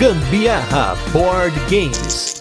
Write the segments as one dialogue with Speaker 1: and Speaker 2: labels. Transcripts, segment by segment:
Speaker 1: Gambiarra Board Games.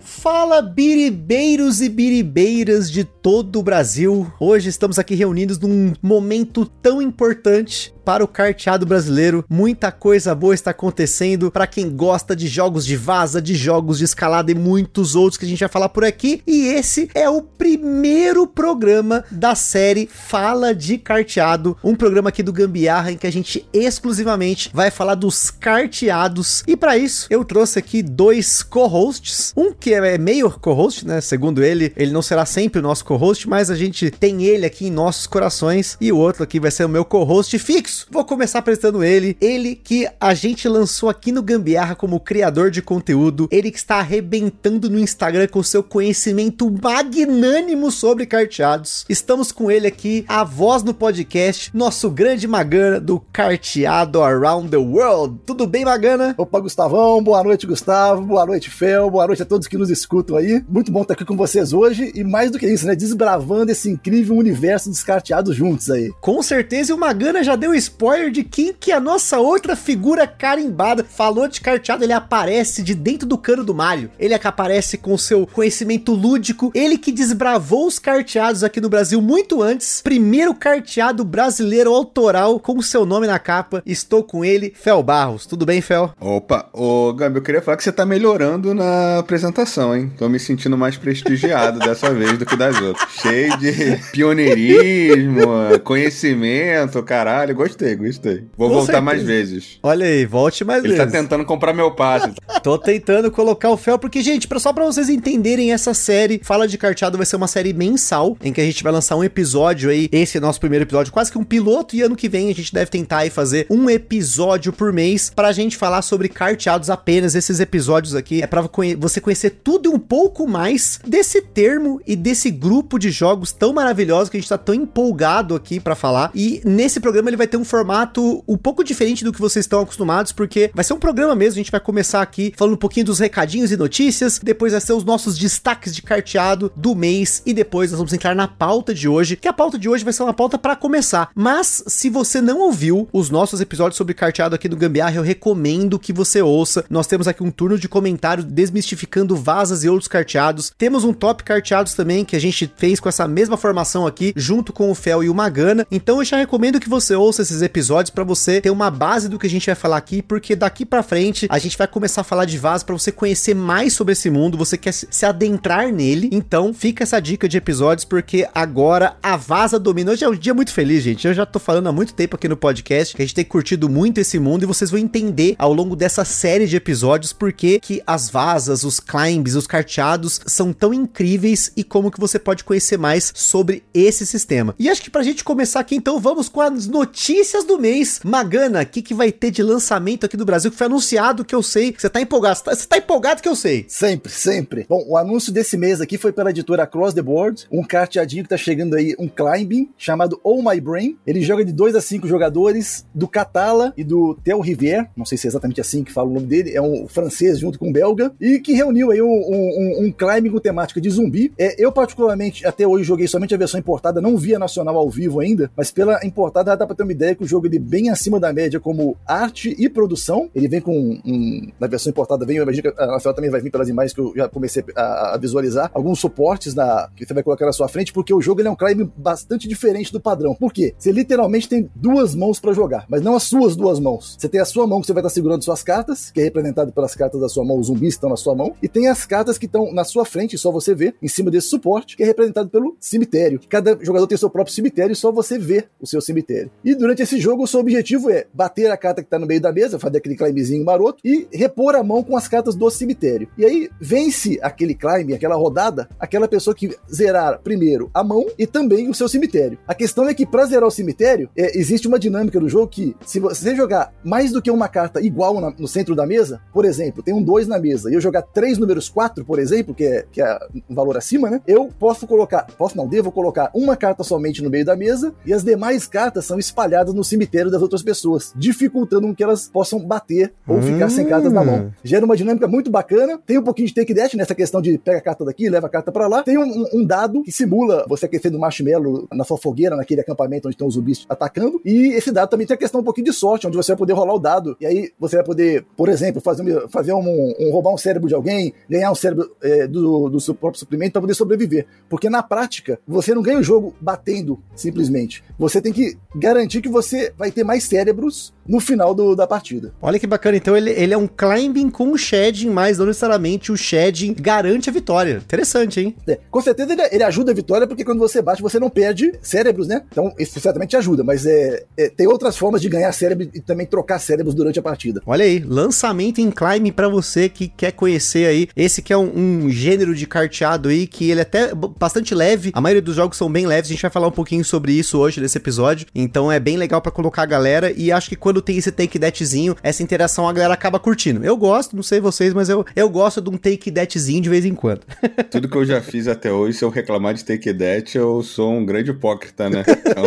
Speaker 2: Fala biribeiros e biribeiras de todo o Brasil. Hoje estamos aqui reunidos num momento tão importante para o carteado brasileiro. Muita coisa boa está acontecendo para quem gosta de jogos de vaza, de jogos de escalada e muitos outros que a gente vai falar por aqui. E esse é o primeiro programa da série Fala de Carteado, um programa aqui do Gambiarra em que a gente exclusivamente vai falar dos carteados. E para isso, eu trouxe aqui dois co-hosts, um que é meio co-host, né? Segundo ele, ele não será sempre o nosso co-host, mas a gente tem ele aqui em nossos corações e o outro aqui vai ser o meu co-host fixo isso, vou começar apresentando ele. Ele que a gente lançou aqui no Gambiarra como criador de conteúdo. Ele que está arrebentando no Instagram com seu conhecimento magnânimo sobre carteados. Estamos com ele aqui, a voz no podcast, nosso grande Magana do Carteado Around the World. Tudo bem, Magana?
Speaker 3: Opa, Gustavão, boa noite, Gustavo, boa noite, Fel, boa noite a todos que nos escutam aí. Muito bom estar aqui com vocês hoje e mais do que isso, né? Desbravando esse incrível universo dos carteados juntos aí.
Speaker 2: Com certeza, e o Magana já deu spoiler de quem que é a nossa outra figura carimbada. Falou de carteado, ele aparece de dentro do cano do Mario. Ele é que aparece com seu conhecimento lúdico. Ele que desbravou os carteados aqui no Brasil muito antes. Primeiro carteado brasileiro autoral com seu nome na capa. Estou com ele, Fel Barros. Tudo bem, Fel?
Speaker 4: Opa, ô Gabi, eu queria falar que você tá melhorando na apresentação, hein? Tô me sentindo mais prestigiado dessa vez do que das outras. Cheio de pioneirismo, conhecimento, caralho. Gostei, gostei. Vou Com voltar certeza. mais vezes.
Speaker 2: Olha aí, volte mais
Speaker 4: Ele
Speaker 2: tá
Speaker 4: vezes. Ele tá tentando comprar meu passe.
Speaker 2: Tô tentando colocar o Fel, porque, gente, só pra vocês entenderem essa série, Fala de Carteado vai ser uma série mensal, em que a gente vai lançar um episódio aí. Esse é nosso primeiro episódio, quase que um piloto, e ano que vem a gente deve tentar aí fazer um episódio por mês pra gente falar sobre carteados apenas. Esses episódios aqui é pra você conhecer tudo e um pouco mais desse termo e desse grupo de jogos tão maravilhosos que a gente tá tão empolgado aqui para falar. E nesse programa ele vai ter um formato um pouco diferente do que vocês estão acostumados, porque vai ser um programa mesmo. A gente vai começar aqui falando um pouquinho dos recadinhos e notícias, depois vai ser os nossos destaques de carteado do mês e depois nós vamos entrar na pauta de hoje, que a pauta de hoje vai ser uma pauta para começar. Mas se você não ouviu os nossos episódios sobre carteado aqui do Gambiarra, eu recomendo que você ouça. Nós temos aqui um turno de comentários desmistificando vazas e outros carteados. Temos um top carteados também que a gente fez com essa mesma formação aqui, junto com o Fel e o Magana. Então eu já recomendo que você ouça esses episódios para você ter uma base do que a gente vai falar aqui, porque daqui para frente a gente vai começar a falar de vaso para você conhecer mais sobre esse mundo, você quer se adentrar nele. Então, fica essa dica de episódios porque agora a vaza domina. Hoje é um dia muito feliz, gente. Eu já tô falando há muito tempo aqui no podcast que a gente tem curtido muito esse mundo e vocês vão entender ao longo dessa série de episódios porque que as vazas, os climbs, os carteados são tão incríveis e como que você pode conhecer mais sobre esse sistema. E acho que pra gente começar aqui, então, vamos com as notícias do mês. Magana, o que, que vai ter de lançamento aqui do Brasil que foi anunciado que eu sei. Você tá empolgado? Você tá, tá, empolgado que eu sei.
Speaker 3: Sempre, sempre. Bom, o anúncio desse mês aqui foi pela editora Across the Board, um carteadinho que tá chegando aí, um climbing, chamado Oh My Brain. Ele joga de 2 a 5 jogadores, do Catala e do Theo Rivière, não sei se é exatamente assim que fala o nome dele, é um francês junto com um belga, e que reuniu aí um, um, um climbing com temática de zumbi. É, eu, particularmente, até hoje joguei somente a versão importada, não vi a nacional ao vivo ainda, mas pela importada dá pra ter uma ideia que o jogo ele bem acima da média como arte e produção. Ele vem com um, na versão importada vem, eu imagino que a Rafael também vai vir pelas imagens que eu já comecei a, a, visualizar, alguns suportes na, que você vai colocar na sua frente, porque o jogo ele é um climb bastante diferente do padrão. Por quê? Você literalmente tem duas mãos para jogar, mas não as suas duas mãos. Você tem a sua mão que você vai estar segurando suas cartas, que é representado pelas cartas da sua mão, os zumbis estão na sua mão, e tem as cartas que estão na sua frente, só você vê, em cima desse suporte, que é representado pelo cemitério. Cada jogador tem seu próprio cemitério, só você vê o seu cemitério. E durante esse jogo, o seu objetivo é bater a carta que está no meio da mesa, fazer aquele climbzinho maroto e repor a mão com as cartas do cemitério. E aí vence aquele climb, aquela rodada, aquela pessoa que zerar primeiro a mão e também o seu cemitério. A questão é que para zerar o cemitério, é, existe uma dinâmica do jogo que se você jogar mais do que uma carta igual na, no centro da mesa, por exemplo, tem um 2 na mesa, e eu jogar três números 4, por exemplo, que é, que é um valor acima, né? Eu posso colocar, posso não, devo colocar uma carta somente no meio da mesa e as demais cartas são espalhadas no cemitério das outras pessoas, dificultando que elas possam bater ou ficar sem cartas na mão. Gera uma dinâmica muito bacana. Tem um pouquinho de take dash nessa questão de pega a carta daqui, leva a carta para lá. Tem um, um, dado que simula você aquecendo marshmallow na sua fogueira, naquele acampamento onde estão os zumbis atacando. E esse dado também tem a questão um pouquinho de sorte, onde você vai poder rolar o dado. E aí você vai poder, por exemplo, fazer, fazer um, um roubar um cérebro de alguém, ganhar um cérebro é, do, do seu próprio suprimento para poder sobreviver. Porque na prática, você não ganha o jogo batendo simplesmente. Você tem que garantir que você vai ter mais cérebros no final do, da partida.
Speaker 2: Olha que bacana, então ele, ele é um climbing com o shedding, mas não necessariamente o shedding garante a vitória. Interessante, hein?
Speaker 3: É, com certeza ele, ele, ajuda a vitória, porque quando você bate, você não perde cérebros, né? Então isso certamente ajuda, mas é, é tem outras formas de ganhar cérebro e também trocar cérebros durante a partida.
Speaker 2: Olha aí, lançamento em climbing para você que quer conhecer aí. Esse que é um, um, gênero de carteado aí que ele é até bastante leve. A maioria dos jogos são bem leves, a gente vai falar um pouquinho sobre isso hoje nesse episódio. Então é bem legal para colocar a galera e acho que quando tem esse take thatzinho, essa interação a galera acaba curtindo. Eu gosto, não sei vocês, mas eu, eu gosto de um take thatzinho de vez em quando.
Speaker 4: Tudo que eu já fiz até hoje, se eu reclamar de take that, eu sou um grande hipócrita, né? Então,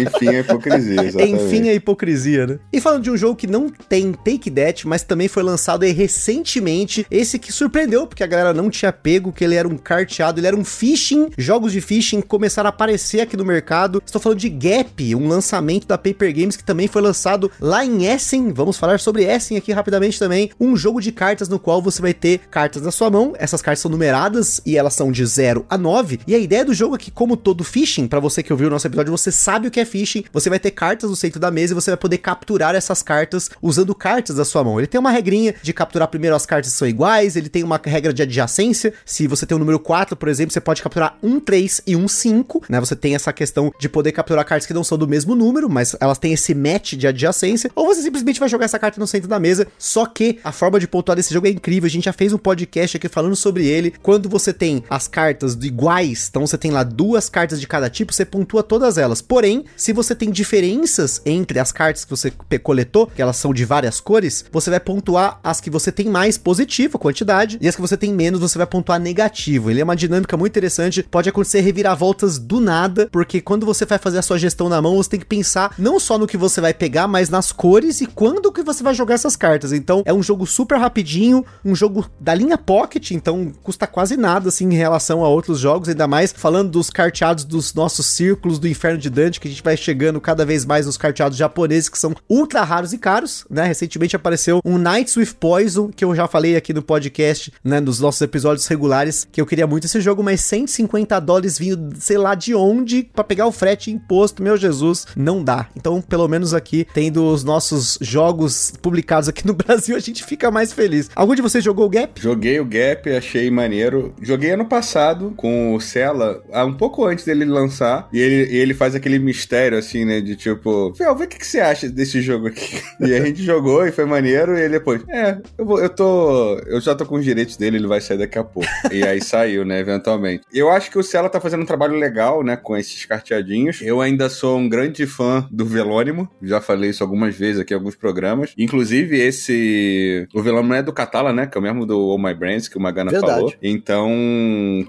Speaker 4: enfim, a hipocrisia.
Speaker 2: Exatamente. Enfim, a hipocrisia, né? E falando de um jogo que não tem take that, mas também foi lançado aí recentemente, esse que surpreendeu, porque a galera não tinha pego, que ele era um carteado, ele era um phishing, jogos de phishing começaram a aparecer aqui no mercado. Estou falando de Gap, um lançamento da Paper Games que também foi lançado lá em Essen. Vamos falar sobre Essen aqui rapidamente também. Um jogo de cartas no qual você vai ter cartas na sua mão. Essas cartas são numeradas e elas são de 0 a 9. E a ideia do jogo é que, como todo phishing, para você que ouviu o nosso episódio, você sabe o que é phishing. Você vai ter cartas no centro da mesa e você vai poder capturar essas cartas usando cartas da sua mão. Ele tem uma regrinha de capturar primeiro as cartas que são iguais, ele tem uma regra de adjacência. Se você tem o número 4, por exemplo, você pode capturar um 3 e um 5, né? Você tem essa questão de poder capturar cartas que não são do mesmo número, mas elas têm esse match de adjacência. Ou você simplesmente vai jogar essa carta no centro da mesa. Só que a forma de pontuar desse jogo é incrível. A gente já fez um podcast aqui falando sobre ele. Quando você tem as cartas iguais, então você tem lá duas cartas de cada tipo, você pontua todas elas. Porém, se você tem diferenças entre as cartas que você coletou, que elas são de várias cores, você vai pontuar as que você tem mais positivo, quantidade, e as que você tem menos, você vai pontuar negativo. Ele é uma dinâmica muito interessante. Pode acontecer reviravoltas do nada, porque quando você vai fazer a sua gestão na mão, você tem que pensar não só no que você vai pegar, mas nas cores e quando que você vai jogar essas cartas. Então, é um jogo super rapidinho, um jogo da linha Pocket, então custa quase nada assim em relação a outros jogos, ainda mais falando dos carteados dos nossos círculos do Inferno de Dante, que gente vai chegando cada vez mais nos carteados japoneses que são ultra raros e caros, né? Recentemente apareceu um Knights with Poison, que eu já falei aqui no podcast, né, nos nossos episódios regulares, que eu queria muito esse jogo, mas 150 dólares vindo, sei lá de onde, para pegar o frete imposto, meu Jesus, não dá. Então, pelo menos aqui, tendo os nossos jogos publicados aqui no Brasil, a gente fica mais feliz. Algum de vocês jogou o Gap?
Speaker 4: Joguei o Gap, achei maneiro. Joguei ano passado com o Cela, um pouco antes dele lançar, e ele, ele faz aquele mistério, assim, né, de tipo, Fel, vê o que, que você acha desse jogo aqui. E a gente jogou e foi maneiro, e ele depois, é, eu, vou, eu tô, eu já tô com os direitos dele, ele vai sair daqui a pouco. E aí saiu, né, eventualmente. Eu acho que o Cela tá fazendo um trabalho legal, né, com esses carteadinhos. Eu ainda sou um grande fã do Velônimo, já falei isso algumas vezes aqui em alguns programas. Inclusive, esse. O Velônimo é do Catala, né, que é o mesmo do All My Brands, que o Magana
Speaker 3: Verdade.
Speaker 4: falou. Então,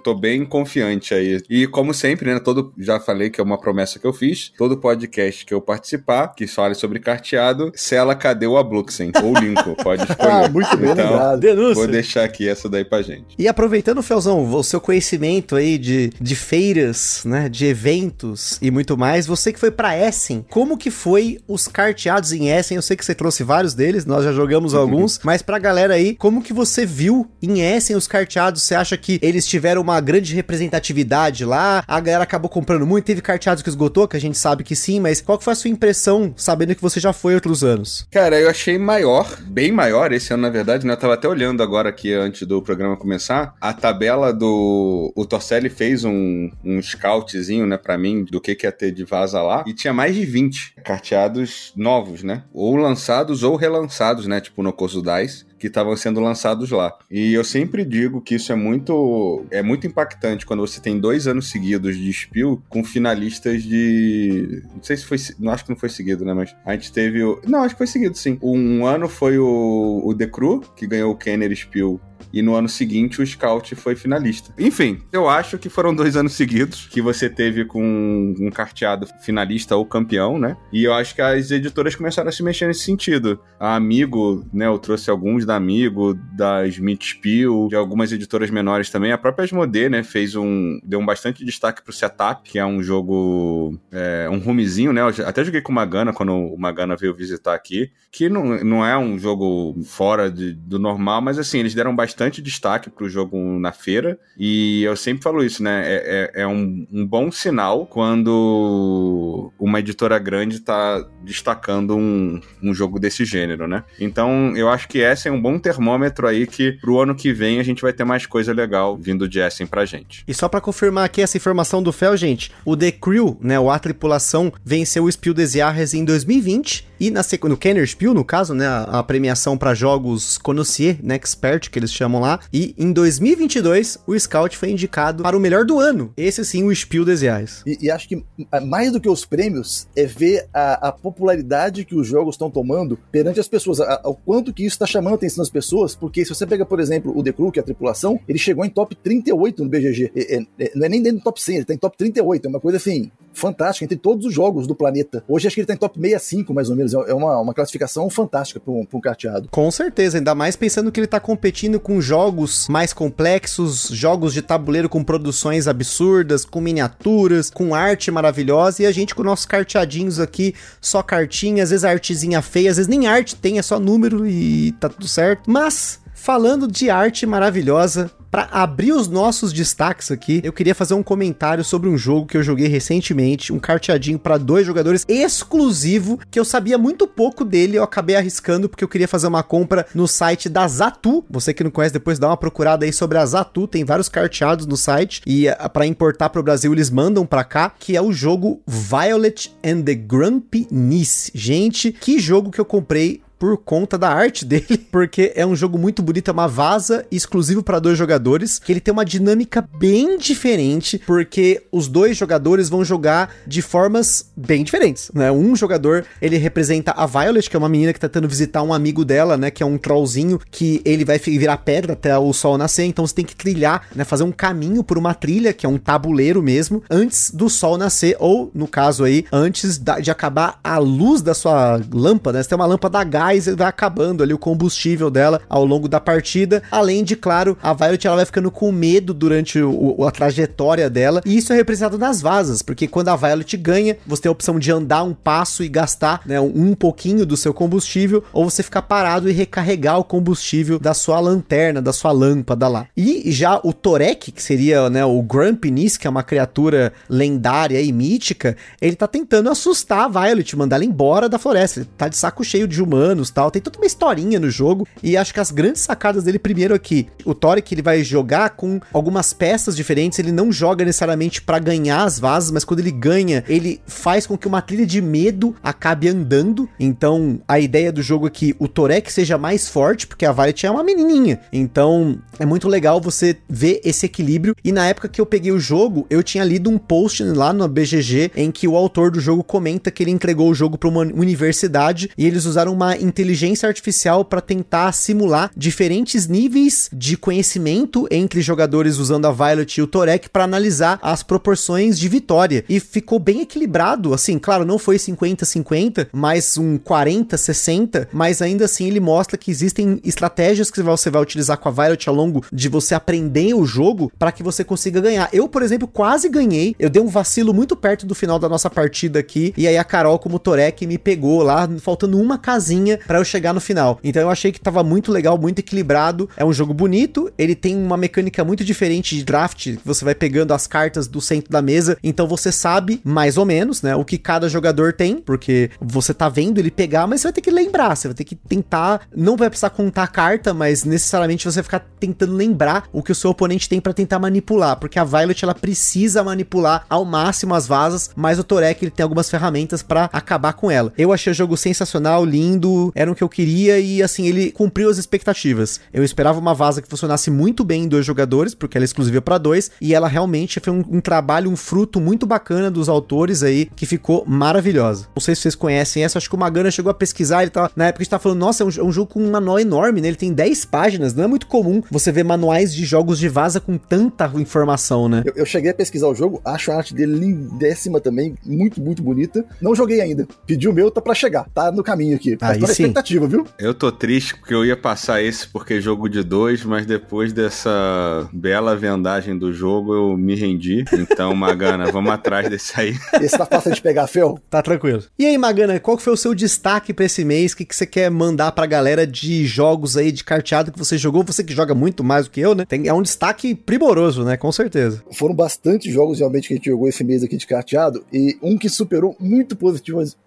Speaker 4: tô bem confiante aí. E como sempre, né, todo. Já falei que é uma promessa que eu fiz. Todo podcast que eu participar, que fale sobre carteado, Cela, cadê o Abluxen? Ou Lincoln, pode escolher.
Speaker 3: Ah, muito bem
Speaker 4: então.
Speaker 2: Denúncia.
Speaker 4: Vou deixar aqui essa daí pra gente.
Speaker 2: E aproveitando, Felzão, o seu conhecimento aí de, de feiras, né, de eventos e muito mais, você que foi pra Essen, como que foi os carteados em Essen? Eu sei que você trouxe vários deles, nós já jogamos alguns, mas pra galera aí, como que você viu em Essen os carteados? Você acha que eles tiveram uma grande representatividade lá? A galera acabou comprando muito? Teve carteados que esgotou, que a gente sabe que sim, mas qual que foi a sua impressão, sabendo que você já foi outros anos?
Speaker 4: Cara, eu achei maior, bem maior esse ano, na verdade, né? Eu tava até olhando agora aqui antes do programa começar. A tabela do. O Torcelli fez um, um scoutzinho, né, pra mim, do que, que ia ter de vaza lá. E tinha mais de 20 carteados novos, né? Ou lançados ou relançados, né? Tipo no Coso Dice que estavam sendo lançados lá. E eu sempre digo que isso é muito é muito impactante quando você tem dois anos seguidos de Spiel com finalistas de não sei se foi não acho que não foi seguido, né, mas a gente teve o não acho que foi seguido sim. Um ano foi o o The Crew que ganhou o Kenner Spiel e no ano seguinte o Scout foi finalista. Enfim, eu acho que foram dois anos seguidos que você teve com um carteado finalista ou campeão, né? E eu acho que as editoras começaram a se mexer nesse sentido. A Amigo, né, eu trouxe alguns da Amigo, da Smith Spiel, de algumas editoras menores também. A própria Asmodee, né, fez um... deu um bastante destaque pro Setup, que é um jogo... É, um rumezinho, né? Eu até joguei com o Magana quando o Magana veio visitar aqui, que não, não é um jogo fora de, do normal, mas assim, eles deram bastante destaque pro jogo na feira, e eu sempre falo isso, né? É, é, é um, um, bom sinal quando uma editora grande tá destacando um, um jogo desse gênero, né? Então, eu acho que Essen é um bom termômetro aí que pro ano que vem a gente vai ter mais coisa legal vindo de Essen pra gente.
Speaker 2: E só para confirmar aqui essa informação do Fel, gente, o The Crew, né, o A Tripulação, venceu o Spiel des Jahres em 2020 e na sequência, no Kenner Spiel, no caso, né, a, premiação para jogos Conocier, né, Expert, que eles chamam lá. E em 2022, o Scout foi indicado para o melhor do ano. Esse sim, o Spiel des Jahres.
Speaker 3: E, e acho que mais do que os prêmios é ver a, a popularidade que os jogos estão tomando perante as pessoas, a, o quanto que isso está chamando a atenção das pessoas, porque se você pega, por exemplo, o The Crew, que é a tripulação, ele chegou em top 38 no BGG. É, é, é, não é nem dentro do top 100, ele tá em top 38. É uma coisa assim, fantástica entre todos os jogos do planeta. Hoje acho que ele tá em top 65, mais ou menos. É uma, uma classificação fantástica para um, um carteado.
Speaker 2: Com certeza, ainda mais pensando que ele tá competindo com jogos mais complexos, jogos de tabuleiro com produções absurdas, com miniaturas, com arte maravilhosa, e a gente com nossos carteadinhos aqui, só cartinha, às vezes artezinha feia, às vezes nem arte tem, é só número e tá tudo certo. Mas falando de arte maravilhosa, para abrir os nossos destaques aqui, eu queria fazer um comentário sobre um jogo que eu joguei recentemente, um carteadinho para dois jogadores exclusivo, que eu sabia muito pouco dele, eu acabei arriscando porque eu queria fazer uma compra no site da Zatu. Você que não conhece, depois dá uma procurada aí sobre a Zatu, tem vários carteados no site e eh, para importar para o Brasil eles mandam para cá, que é o jogo Violet and the Grumpy Niece. Gente, que jogo que eu comprei por conta da arte dele, porque é um jogo muito bonito, é uma vaza exclusivo para dois jogadores, que ele tem uma dinâmica bem diferente, porque os dois jogadores vão jogar de formas bem diferentes, né? Um jogador, ele representa a Violet, que é uma menina que tá tentando visitar um amigo dela, né, que é um trollzinho que ele vai virar pedra até o sol nascer, então você tem que trilhar, né, fazer um caminho por uma trilha, que é um tabuleiro mesmo, antes do sol nascer ou, no caso aí, antes de acabar a luz da sua lâmpada, né? Você tem uma lâmpada a mais vai acabando ali o combustível dela ao longo da partida. Além de, claro, a Violet ela vai ficando com medo durante o, a trajetória dela. E isso é representado nas vasas, porque quando a Violet ganha, você tem a opção de andar um passo e gastar né, um pouquinho do seu combustível, ou você ficar parado e recarregar o combustível da sua lanterna, da sua lâmpada lá. E já o Torek, que seria né, o Grumpiness, que é uma criatura lendária e mítica, ele tá tentando assustar a Violet, mandar ela embora da floresta. Ele tá de saco cheio de humanos tal. Tem toda uma historinha no jogo. E acho que as grandes sacadas dele, primeiro aqui, o Toric ele vai jogar com algumas peças diferentes. Ele não joga necessariamente para ganhar as vasas, mas quando ele ganha, ele faz com que uma trilha de medo acabe andando. Então, a ideia do jogo é que o Torek seja mais forte, porque a Violet é uma menininha. Então, é muito legal você ver esse equilíbrio. E na época que eu peguei o jogo, eu tinha lido um post lá no BGG em que o autor do jogo comenta que ele entregou o jogo para uma universidade e eles usaram uma inteligência artificial para tentar simular diferentes níveis de conhecimento entre jogadores usando a Violet e o Torek para analisar as proporções de vitória. E ficou bem equilibrado, assim, claro, não foi 50-50, mas um 40-60, mas ainda assim ele mostra que existem estratégias que você vai utilizar com a Violet ao longo de você aprender o jogo para que você consiga ganhar. Eu, por exemplo, quase ganhei, eu dei um vacilo muito perto do final da nossa partida aqui, e aí a Carol, como Torek, me pegou lá, faltando uma casinha para eu chegar no final. Então eu achei que tava muito legal, muito equilibrado. É um jogo bonito, ele tem uma mecânica muito diferente de draft, você vai pegando as cartas do centro da mesa, então você sabe mais ou menos, né, o que cada jogador tem, porque você tá vendo ele pegar, mas você vai ter que lembrar, você vai ter que tentar, não vai precisar contar a carta, mas necessariamente você vai ficar tentando lembrar o que o seu oponente tem para tentar manipular, porque a Violet ela precisa manipular ao máximo as vasas, mas o Torek ele tem algumas ferramentas para acabar com ela. Eu achei o jogo sensacional, lindo, muito, era o que eu queria e assim, ele cumpriu as expectativas. Eu esperava uma vaza que funcionasse muito bem em dois jogadores, porque ela é exclusiva para dois, e ela realmente foi um, um, trabalho, um fruto muito bacana dos autores aí, que ficou maravilhosa. Não sei se vocês conhecem essa, acho que o Magana chegou a pesquisar, ele tava, na época a gente tava falando, nossa, é um, é um jogo com um manual enorme, né? Ele tem 10 páginas, não é muito comum você ver manuais de jogos de vaza com tanta informação, né?
Speaker 3: Eu, eu cheguei a pesquisar o jogo, acho a arte dele lindíssima também, muito, muito bonita. Não joguei ainda. Pedi o meu, tá pra chegar. Tá no caminho aqui. Tá na
Speaker 2: expectativa,
Speaker 3: viu?
Speaker 4: Eu tô triste porque eu ia passar esse porque é jogo de dois, mas depois dessa bela vendagem do jogo eu me rendi. Então, Magana, vamos atrás desse aí.
Speaker 3: Esse tá fácil de pegar, Fel?
Speaker 2: Tá tranquilo. E aí, Magana, qual que foi o seu destaque pra esse mês? O que, que você quer mandar pra galera de jogos aí de carteado que você jogou? Você que joga muito mais do que eu, né? Tem, é um destaque primoroso, né? Com certeza.
Speaker 3: Foram bastante jogos realmente que a gente jogou esse mês aqui de carteado e um que superou muito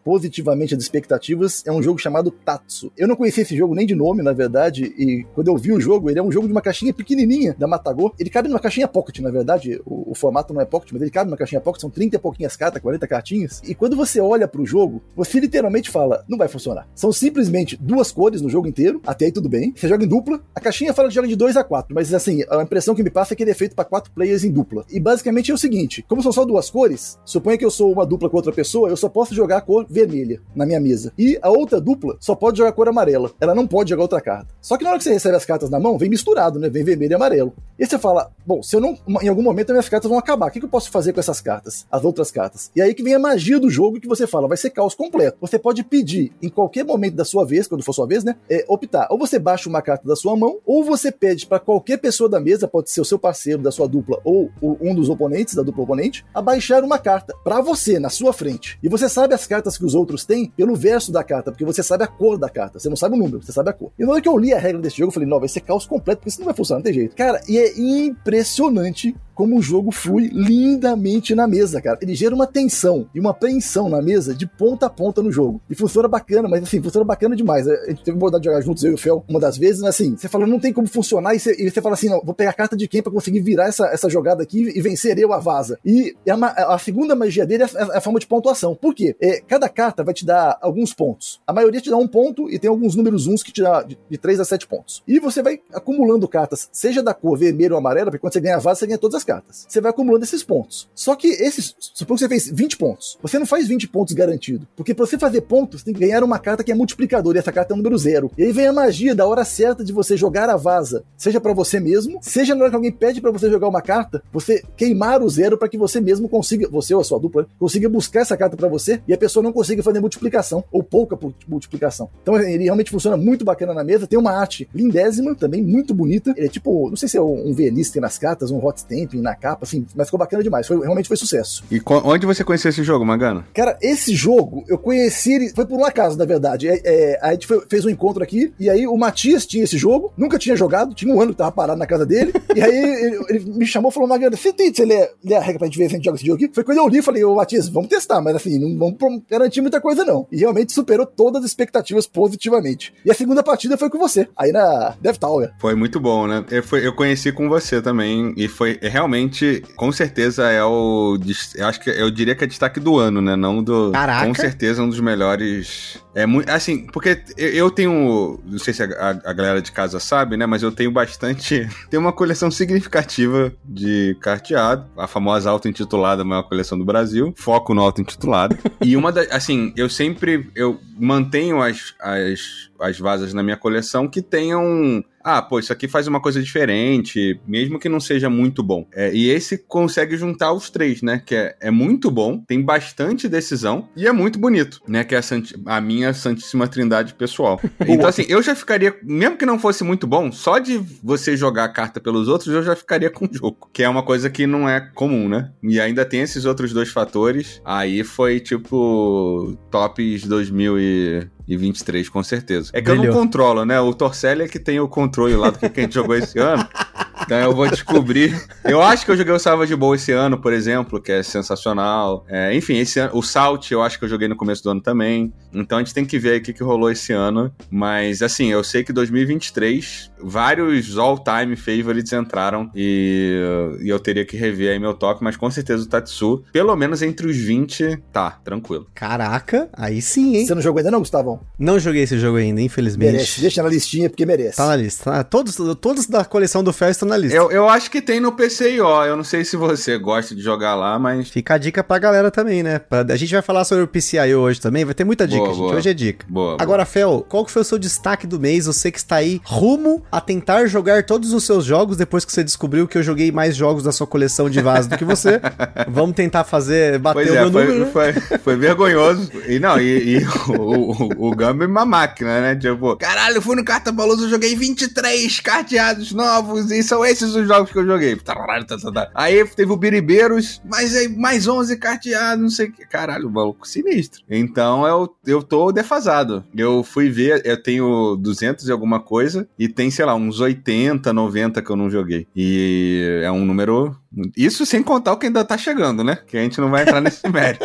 Speaker 3: positivamente as expectativas é um jogo chamado Tatsu. Eu não conhecia esse jogo nem de nome, na verdade, e quando eu vi o jogo, ele é um jogo de uma caixinha pequenininha da Matagor. Ele cabe numa caixinha pocket, na verdade. O, o formato não é pocket, mas ele cabe numa caixinha pocket, são 30 e pouquinhas cartas, 40 cartinhas. E quando você olha pro jogo, você literalmente fala, não vai funcionar. São simplesmente duas cores no jogo inteiro, até aí tudo bem. Você joga em dupla. A caixinha fala que joga de 2 a 4, mas assim, a impressão que me passa é que ele é feito para quatro players em dupla. E basicamente é o seguinte: como são só duas cores, suponha que eu sou uma dupla com outra pessoa, eu só posso jogar a cor vermelha na minha mesa. E a outra dupla só pode jogar cor amarela. Ela não pode jogar outra carta. Só que na hora que você recebe as cartas na mão, vem misturado, né? Vem vermelho e amarelo. E você fala, bom, se eu não. Em algum momento minhas cartas vão acabar. O que, eu posso fazer com essas cartas? As outras cartas. E aí que vem a magia do jogo que você fala, vai ser caos completo. Você pode pedir, em qualquer momento da sua vez, quando for sua vez, né? É, optar. Ou você baixa uma carta da sua mão, ou você pede para qualquer pessoa da mesa, pode ser o seu parceiro da sua dupla ou um dos oponentes da dupla oponente, a baixar uma carta para você, na sua frente. E você sabe as cartas que os outros têm pelo verso da carta, porque você sabe a cor da carta. Você não sabe o número, você sabe a cor. E na hora que eu li a regra desse jogo, eu falei, não, vai ser caos completo, porque isso não vai funcionar, não tem jeito. Cara, e é impressionante como o jogo flui lindamente na mesa, cara. Ele gera uma tensão e uma apreensão na mesa de ponta a ponta no jogo. E funciona bacana, mas assim, funciona bacana demais. A gente teve oportunidade de jogar juntos, eu e o Fel, uma das vezes, mas assim, você fala, não tem como funcionar, e você, fala assim, não, vou pegar a carta de quem para conseguir virar essa, essa jogada aqui e vencer eu a vaza. E a, a segunda magia dele é a, é a, forma de pontuação. Por quê? É, cada carta vai te dar alguns pontos. A maioria te dá um ponto e tem alguns números uns que te dá de, de 3 a 7 pontos. E você vai acumulando cartas, seja da cor vermelha ou amarela, porque quando você ganha a vaza, você ganha todas as cartas. Você vai acumulando esses pontos. Só que esses, suponho que você fez 20 pontos. Você não faz 20 pontos garantido. Porque pra você fazer pontos, tem que ganhar uma carta que é multiplicador, e essa carta é o número zero. E aí vem a magia da hora certa de você jogar a vaza, seja para você mesmo, seja na hora que alguém pede para você jogar uma carta, você queimar o zero para que você mesmo consiga, você ou a sua dupla, consiga buscar essa carta para você e a pessoa não consiga fazer multiplicação, ou pouca multiplicação. Então ele realmente funciona muito bacana na mesa, tem uma arte lindésima, também muito bonita. Ele é tipo, não sei se é um VNista nas cartas, um hot na capa, assim, mas ficou bacana demais. Foi, realmente foi sucesso.
Speaker 4: E onde você conheceu esse jogo, Magano?
Speaker 3: Cara, esse jogo eu conheci ele. Foi por um acaso, na verdade. É, é, a gente foi, fez um encontro aqui, e aí o Matias tinha esse jogo, nunca tinha jogado, tinha um ano que tava parado na casa dele. e aí ele, ele, me chamou e falou: Magano, você tem você ler, ler a regra pra gente ver se a gente joga esse jogo aqui? Foi quando eu li e falei: Ô Matias, vamos testar, mas assim, não vamos garantir muita coisa, não. E realmente superou todas as expectativas positivamente. E a segunda partida foi com você, aí na Dev Tower.
Speaker 4: Foi muito bom, né? Eu, foi, eu conheci com você também, e foi realmente, com certeza é o. Eu acho que eu diria que é destaque do ano, né? Não do.
Speaker 2: Caraca.
Speaker 4: Com certeza um dos melhores. É muito. Assim, porque eu tenho. Não sei se a, a galera de casa sabe, né? Mas eu tenho bastante. Tenho uma coleção significativa de carteado. A famosa auto-intitulada, a maior coleção do Brasil. Foco no auto-intitulado. e uma das. Assim, eu sempre. Eu mantenho as, as, as vasas na minha coleção que tenham ah, pô, isso aqui faz uma coisa diferente, mesmo que não seja muito bom. É, e esse consegue juntar os três, né? Que é, é muito bom, tem bastante decisão e é muito bonito, né? Que é a, a minha Santíssima Trindade pessoal. então, assim, eu já ficaria, mesmo que não fosse muito bom, só de você jogar a carta pelos outros, eu já ficaria com o jogo. Que é uma coisa que não é comum, né? E ainda tem esses outros dois fatores. Aí foi tipo tops 2000 e e 23, com certeza. É que Brilhou. eu não controlo, né? O Torcelli é que tem o controle lá do que a gente jogou esse ano. Então eu vou descobrir. Eu acho que eu joguei o Savage Bowl esse ano, por exemplo, que é sensacional. É, enfim, esse ano, o Salt eu acho que eu joguei no começo do ano também. Então a gente tem que ver o que, que rolou esse ano. Mas assim, eu sei que 2023, vários all-time favorites entraram e, e, eu teria que rever aí meu top, mas com certeza o Tatsu, pelo menos entre os 20, tá, tranquilo.
Speaker 2: Caraca, aí sim, hein?
Speaker 3: Você não jogou ainda não, Gustavão?
Speaker 2: Não joguei esse jogo ainda, infelizmente.
Speaker 3: Merece, deixa na listinha porque merece.
Speaker 2: Tá na lista. Tá? Todos, todos da coleção do Fel estão na lista.
Speaker 4: Eu, eu acho que tem no PCIO, eu não sei se você gosta de jogar lá, mas...
Speaker 2: Fica a dica pra galera também, né? A gente vai falar sobre o PCIO hoje também, vai ter muita dica,
Speaker 4: Boa,
Speaker 2: gente.
Speaker 4: boa.
Speaker 2: Hoje é dica.
Speaker 4: Boa,
Speaker 2: Agora, Fel, qual que foi o seu destaque do mês? Você que está aí rumo a tentar jogar todos os seus jogos depois que você descobriu que eu joguei mais jogos da sua coleção de vaso do que você. Vamos tentar fazer, bater
Speaker 4: Pois
Speaker 2: o
Speaker 4: é,
Speaker 2: meu
Speaker 4: foi,
Speaker 2: número. né?
Speaker 4: foi, foi vergonhoso. E não, e, e o, o, o Gumby é uma máquina, né? Tipo, caralho, eu fui no Carta Baluza, eu joguei 23 carteados novos e são esses os jogos que eu joguei. Tá, tá, tá. Aí teve o Biribeiros, mas aí mais 11 carteados, não sei o que. Caralho, maluco sinistro. Então eu, eu tô defasado. Eu fui ver, eu tenho 200 e alguma coisa e tem, sei lá, uns 80, 90 que eu não joguei. E é um número isso sem contar o que ainda tá chegando, né? Que a gente não vai entrar nesse mérito.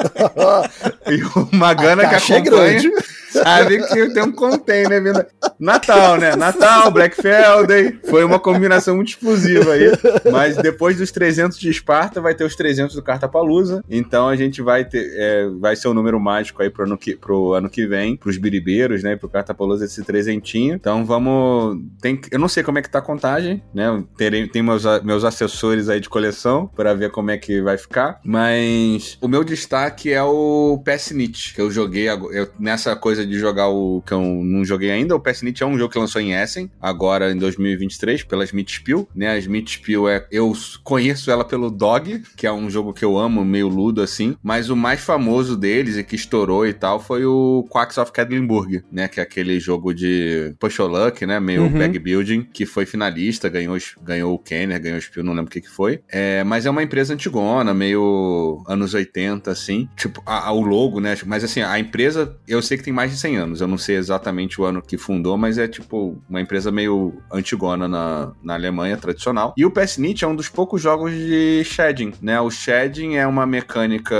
Speaker 4: E o Magana
Speaker 3: A
Speaker 4: que
Speaker 3: é
Speaker 4: acompanha
Speaker 3: grande.
Speaker 4: Sabe que tem um container vindo. Natal, né? Natal, Black Friday. Foi uma combinação muito explosiva aí. Mas depois dos 300 de Esparta, vai ter os 300 do Cartapalusa. Então a gente vai ter. é, vai ser um número mágico aí pro ano que, pro ano que vem, pros biribeiros, né? Pro Cartapalusa esse trezentinho. Então vamos. Tem, eu não sei como é que tá a contagem, né? Terei, tem meus, meus assessores aí de coleção para ver como é que vai ficar. Mas o meu destaque é o PS Nit, que eu joguei eu- nessa coisa de jogar o que eu não joguei ainda. O PS Nit é um jogo que lançou em Essen, agora em 2023, pelas Mitspiel, né? As Mitspiel é. Eu conheço ela pelo Dog, que é um jogo que eu amo, meio ludo assim. Mas o mais famoso deles e que estourou e tal foi o Quacks of Quedlinburg, né? Que é aquele jogo de push luck, né? Meio
Speaker 2: Uhum.
Speaker 4: bag building, que foi finalista, ganhou, ganhou o Kenner, ganhou o Spiel, não lembro o que que foi. É, mas é uma empresa antigona, meio anos 80, assim. Tipo, a- a- o logo, né? Mas assim, a empresa, eu sei que tem mais de 100 anos. Eu não sei exatamente o ano que fundou, mas é tipo uma empresa meio antigona na, na Alemanha, tradicional. E o PS Nit é um dos poucos jogos de shading, né? O shading é uma mecânica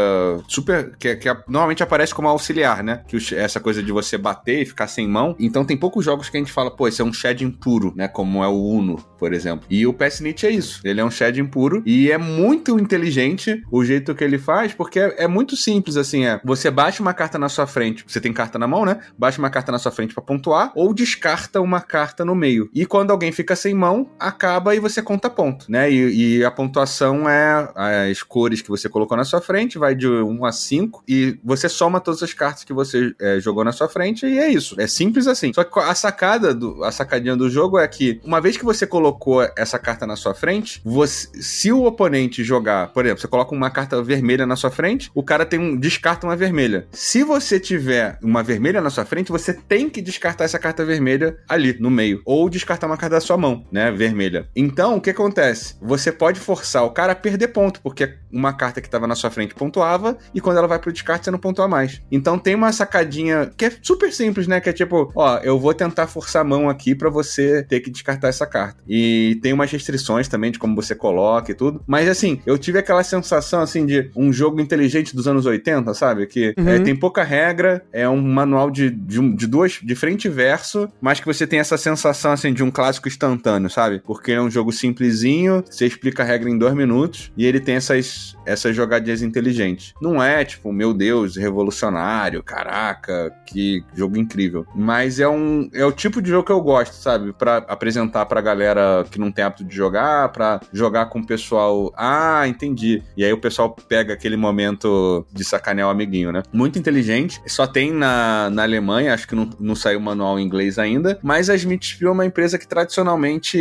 Speaker 4: super. que, que normalmente aparece como auxiliar, né? Que o essa coisa de você bater e ficar sem mão. Então tem poucos jogos que a gente fala, pô, esse é um shading puro, né? Como é o Uno, por exemplo. E o PS Nit é isso. Ele é um shading puro e é muito inteligente o jeito que ele faz, porque é, é muito simples, assim, é. Você baixa uma carta na sua frente, você tem carta na mão, né? Baixa uma carta na sua frente pra pontuar, ou descarta uma carta no meio. E quando alguém fica sem mão, acaba e você conta ponto, né? E, e a pontuação é as cores que você colocou na sua frente, vai de 1 a 5, e você soma todas as cartas que você é, jogou na sua frente, e é isso. É simples assim. Só que a sacada, do, a sacadinha do jogo é que, uma vez que você colocou essa carta na sua frente, você, se o oponente jogar, por exemplo, você coloca uma carta vermelha na sua frente, o cara tem um descarta uma vermelha. Se você tiver uma vermelha na sua frente, você tem que descartar essa carta vermelha ali no meio, ou descartar uma carta da sua mão, né, vermelha. Então, o que acontece? Você pode forçar o cara a perder ponto, porque uma carta que estava na sua frente pontuava e quando ela vai pro descarte você não pontua mais. Então tem uma sacadinha que é super simples, né, que é tipo, ó, eu vou tentar forçar a mão aqui pra você ter que descartar essa carta. E tem umas restrições também de como você coloca e tudo. Mas assim, eu tive aquela sensação assim de um jogo inteligente dos anos 80, sabe? Que
Speaker 2: Uhum.
Speaker 4: é, tem pouca regra, é um manual de, de, um- de duas, de frente e verso, mas que você tem essa sensação assim de um clássico instantâneo, sabe? Porque é um jogo simplesinho, você explica a regra em dois minutos e ele tem essas, essas jogadinhas inteligentes. Não é tipo, meu Deus, revolucionário, caraca, que jogo incrível. Mas é um é o tipo de jogo que eu gosto, sabe? Pra apresentar pra galera que não tem hábito de jogar, pra jogar com o pessoal. Ah, entendi. E aí o pessoal pega aquele momento de sacanear o amiguinho, né? Muito inteligente. Só tem na, na Alemanha, acho que não, não saiu o manual em inglês ainda. Mas a Smithfield é uma empresa que tradicionalmente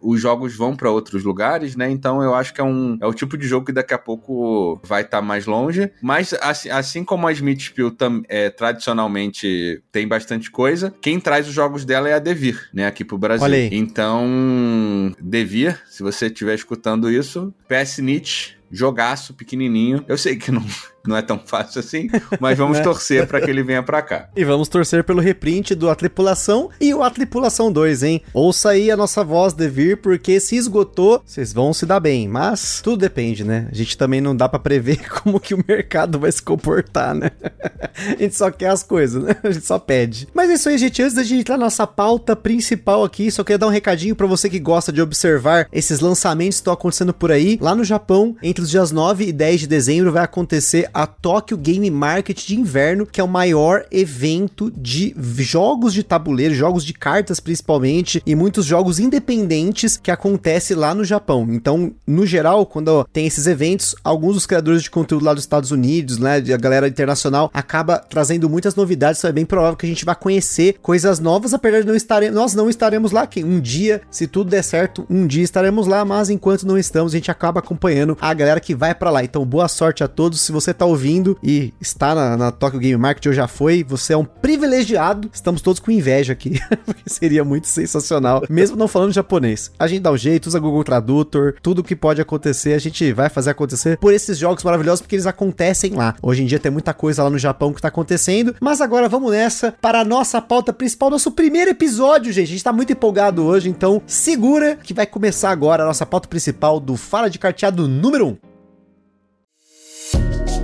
Speaker 4: os jogos vão pra outros lugares, né? Então eu acho que é um é o tipo de jogo que daqui a pouco vai estar mais longe. Mas assim, assim como a Smithfield tam, é, tradicionalmente tem bastante coisa, quem traz os jogos dela é a Devir, né? Aqui pro Brasil. Então, Devir, se você estiver escutando isso, PS Nietzsche jogaço pequenininho. Eu sei que não, não é tão fácil assim, mas vamos
Speaker 2: Né?
Speaker 4: torcer para que ele venha para cá.
Speaker 2: E vamos torcer pelo reprint do A Tripulação e o A Tripulação 2, hein? Ouça aí a nossa voz, Devir, porque se esgotou, vocês vão se dar bem. Mas tudo depende, né? A gente também não dá pra prever como que o mercado vai se comportar, né? a gente só quer as coisas, né? A gente só pede. Mas é isso aí, gente. Antes da gente entrar na nossa pauta principal aqui, só queria dar um recadinho pra você que gosta de observar esses lançamentos que estão acontecendo por aí. Lá no Japão, entre os dias 9 e 10 de dezembro, vai acontecer a Tokyo Game Market de inverno, que é o maior evento de jogos de tabuleiro, jogos de cartas principalmente, e muitos jogos independentes que acontece lá no Japão. Então, no geral, quando tem esses eventos, alguns dos criadores de conteúdo lá dos Estados Unidos, né, a galera internacional, acaba trazendo muitas novidades, então é bem provável que a gente vá conhecer coisas novas, apesar de não estarem, nós não estaremos lá, que um dia, se tudo der certo, um dia estaremos lá, mas enquanto não estamos, a gente acaba acompanhando a galera que vai pra lá. Então, boa sorte a todos. Se você tá ouvindo e está na, na Tokyo Game Market ou já foi, você é um privilegiado. Estamos todos com inveja aqui, porque seria muito sensacional, mesmo não falando japonês. A gente dá um jeito, usa Google Tradutor, tudo que pode acontecer, a gente vai fazer acontecer por esses jogos maravilhosos, porque eles acontecem lá. Hoje em dia tem muita coisa lá no Japão que tá acontecendo, mas agora vamos nessa para a nossa pauta principal, nosso primeiro episódio, gente. A gente tá muito empolgado hoje, então segura que vai começar agora a nossa pauta principal do Fala de Carteado número 1. you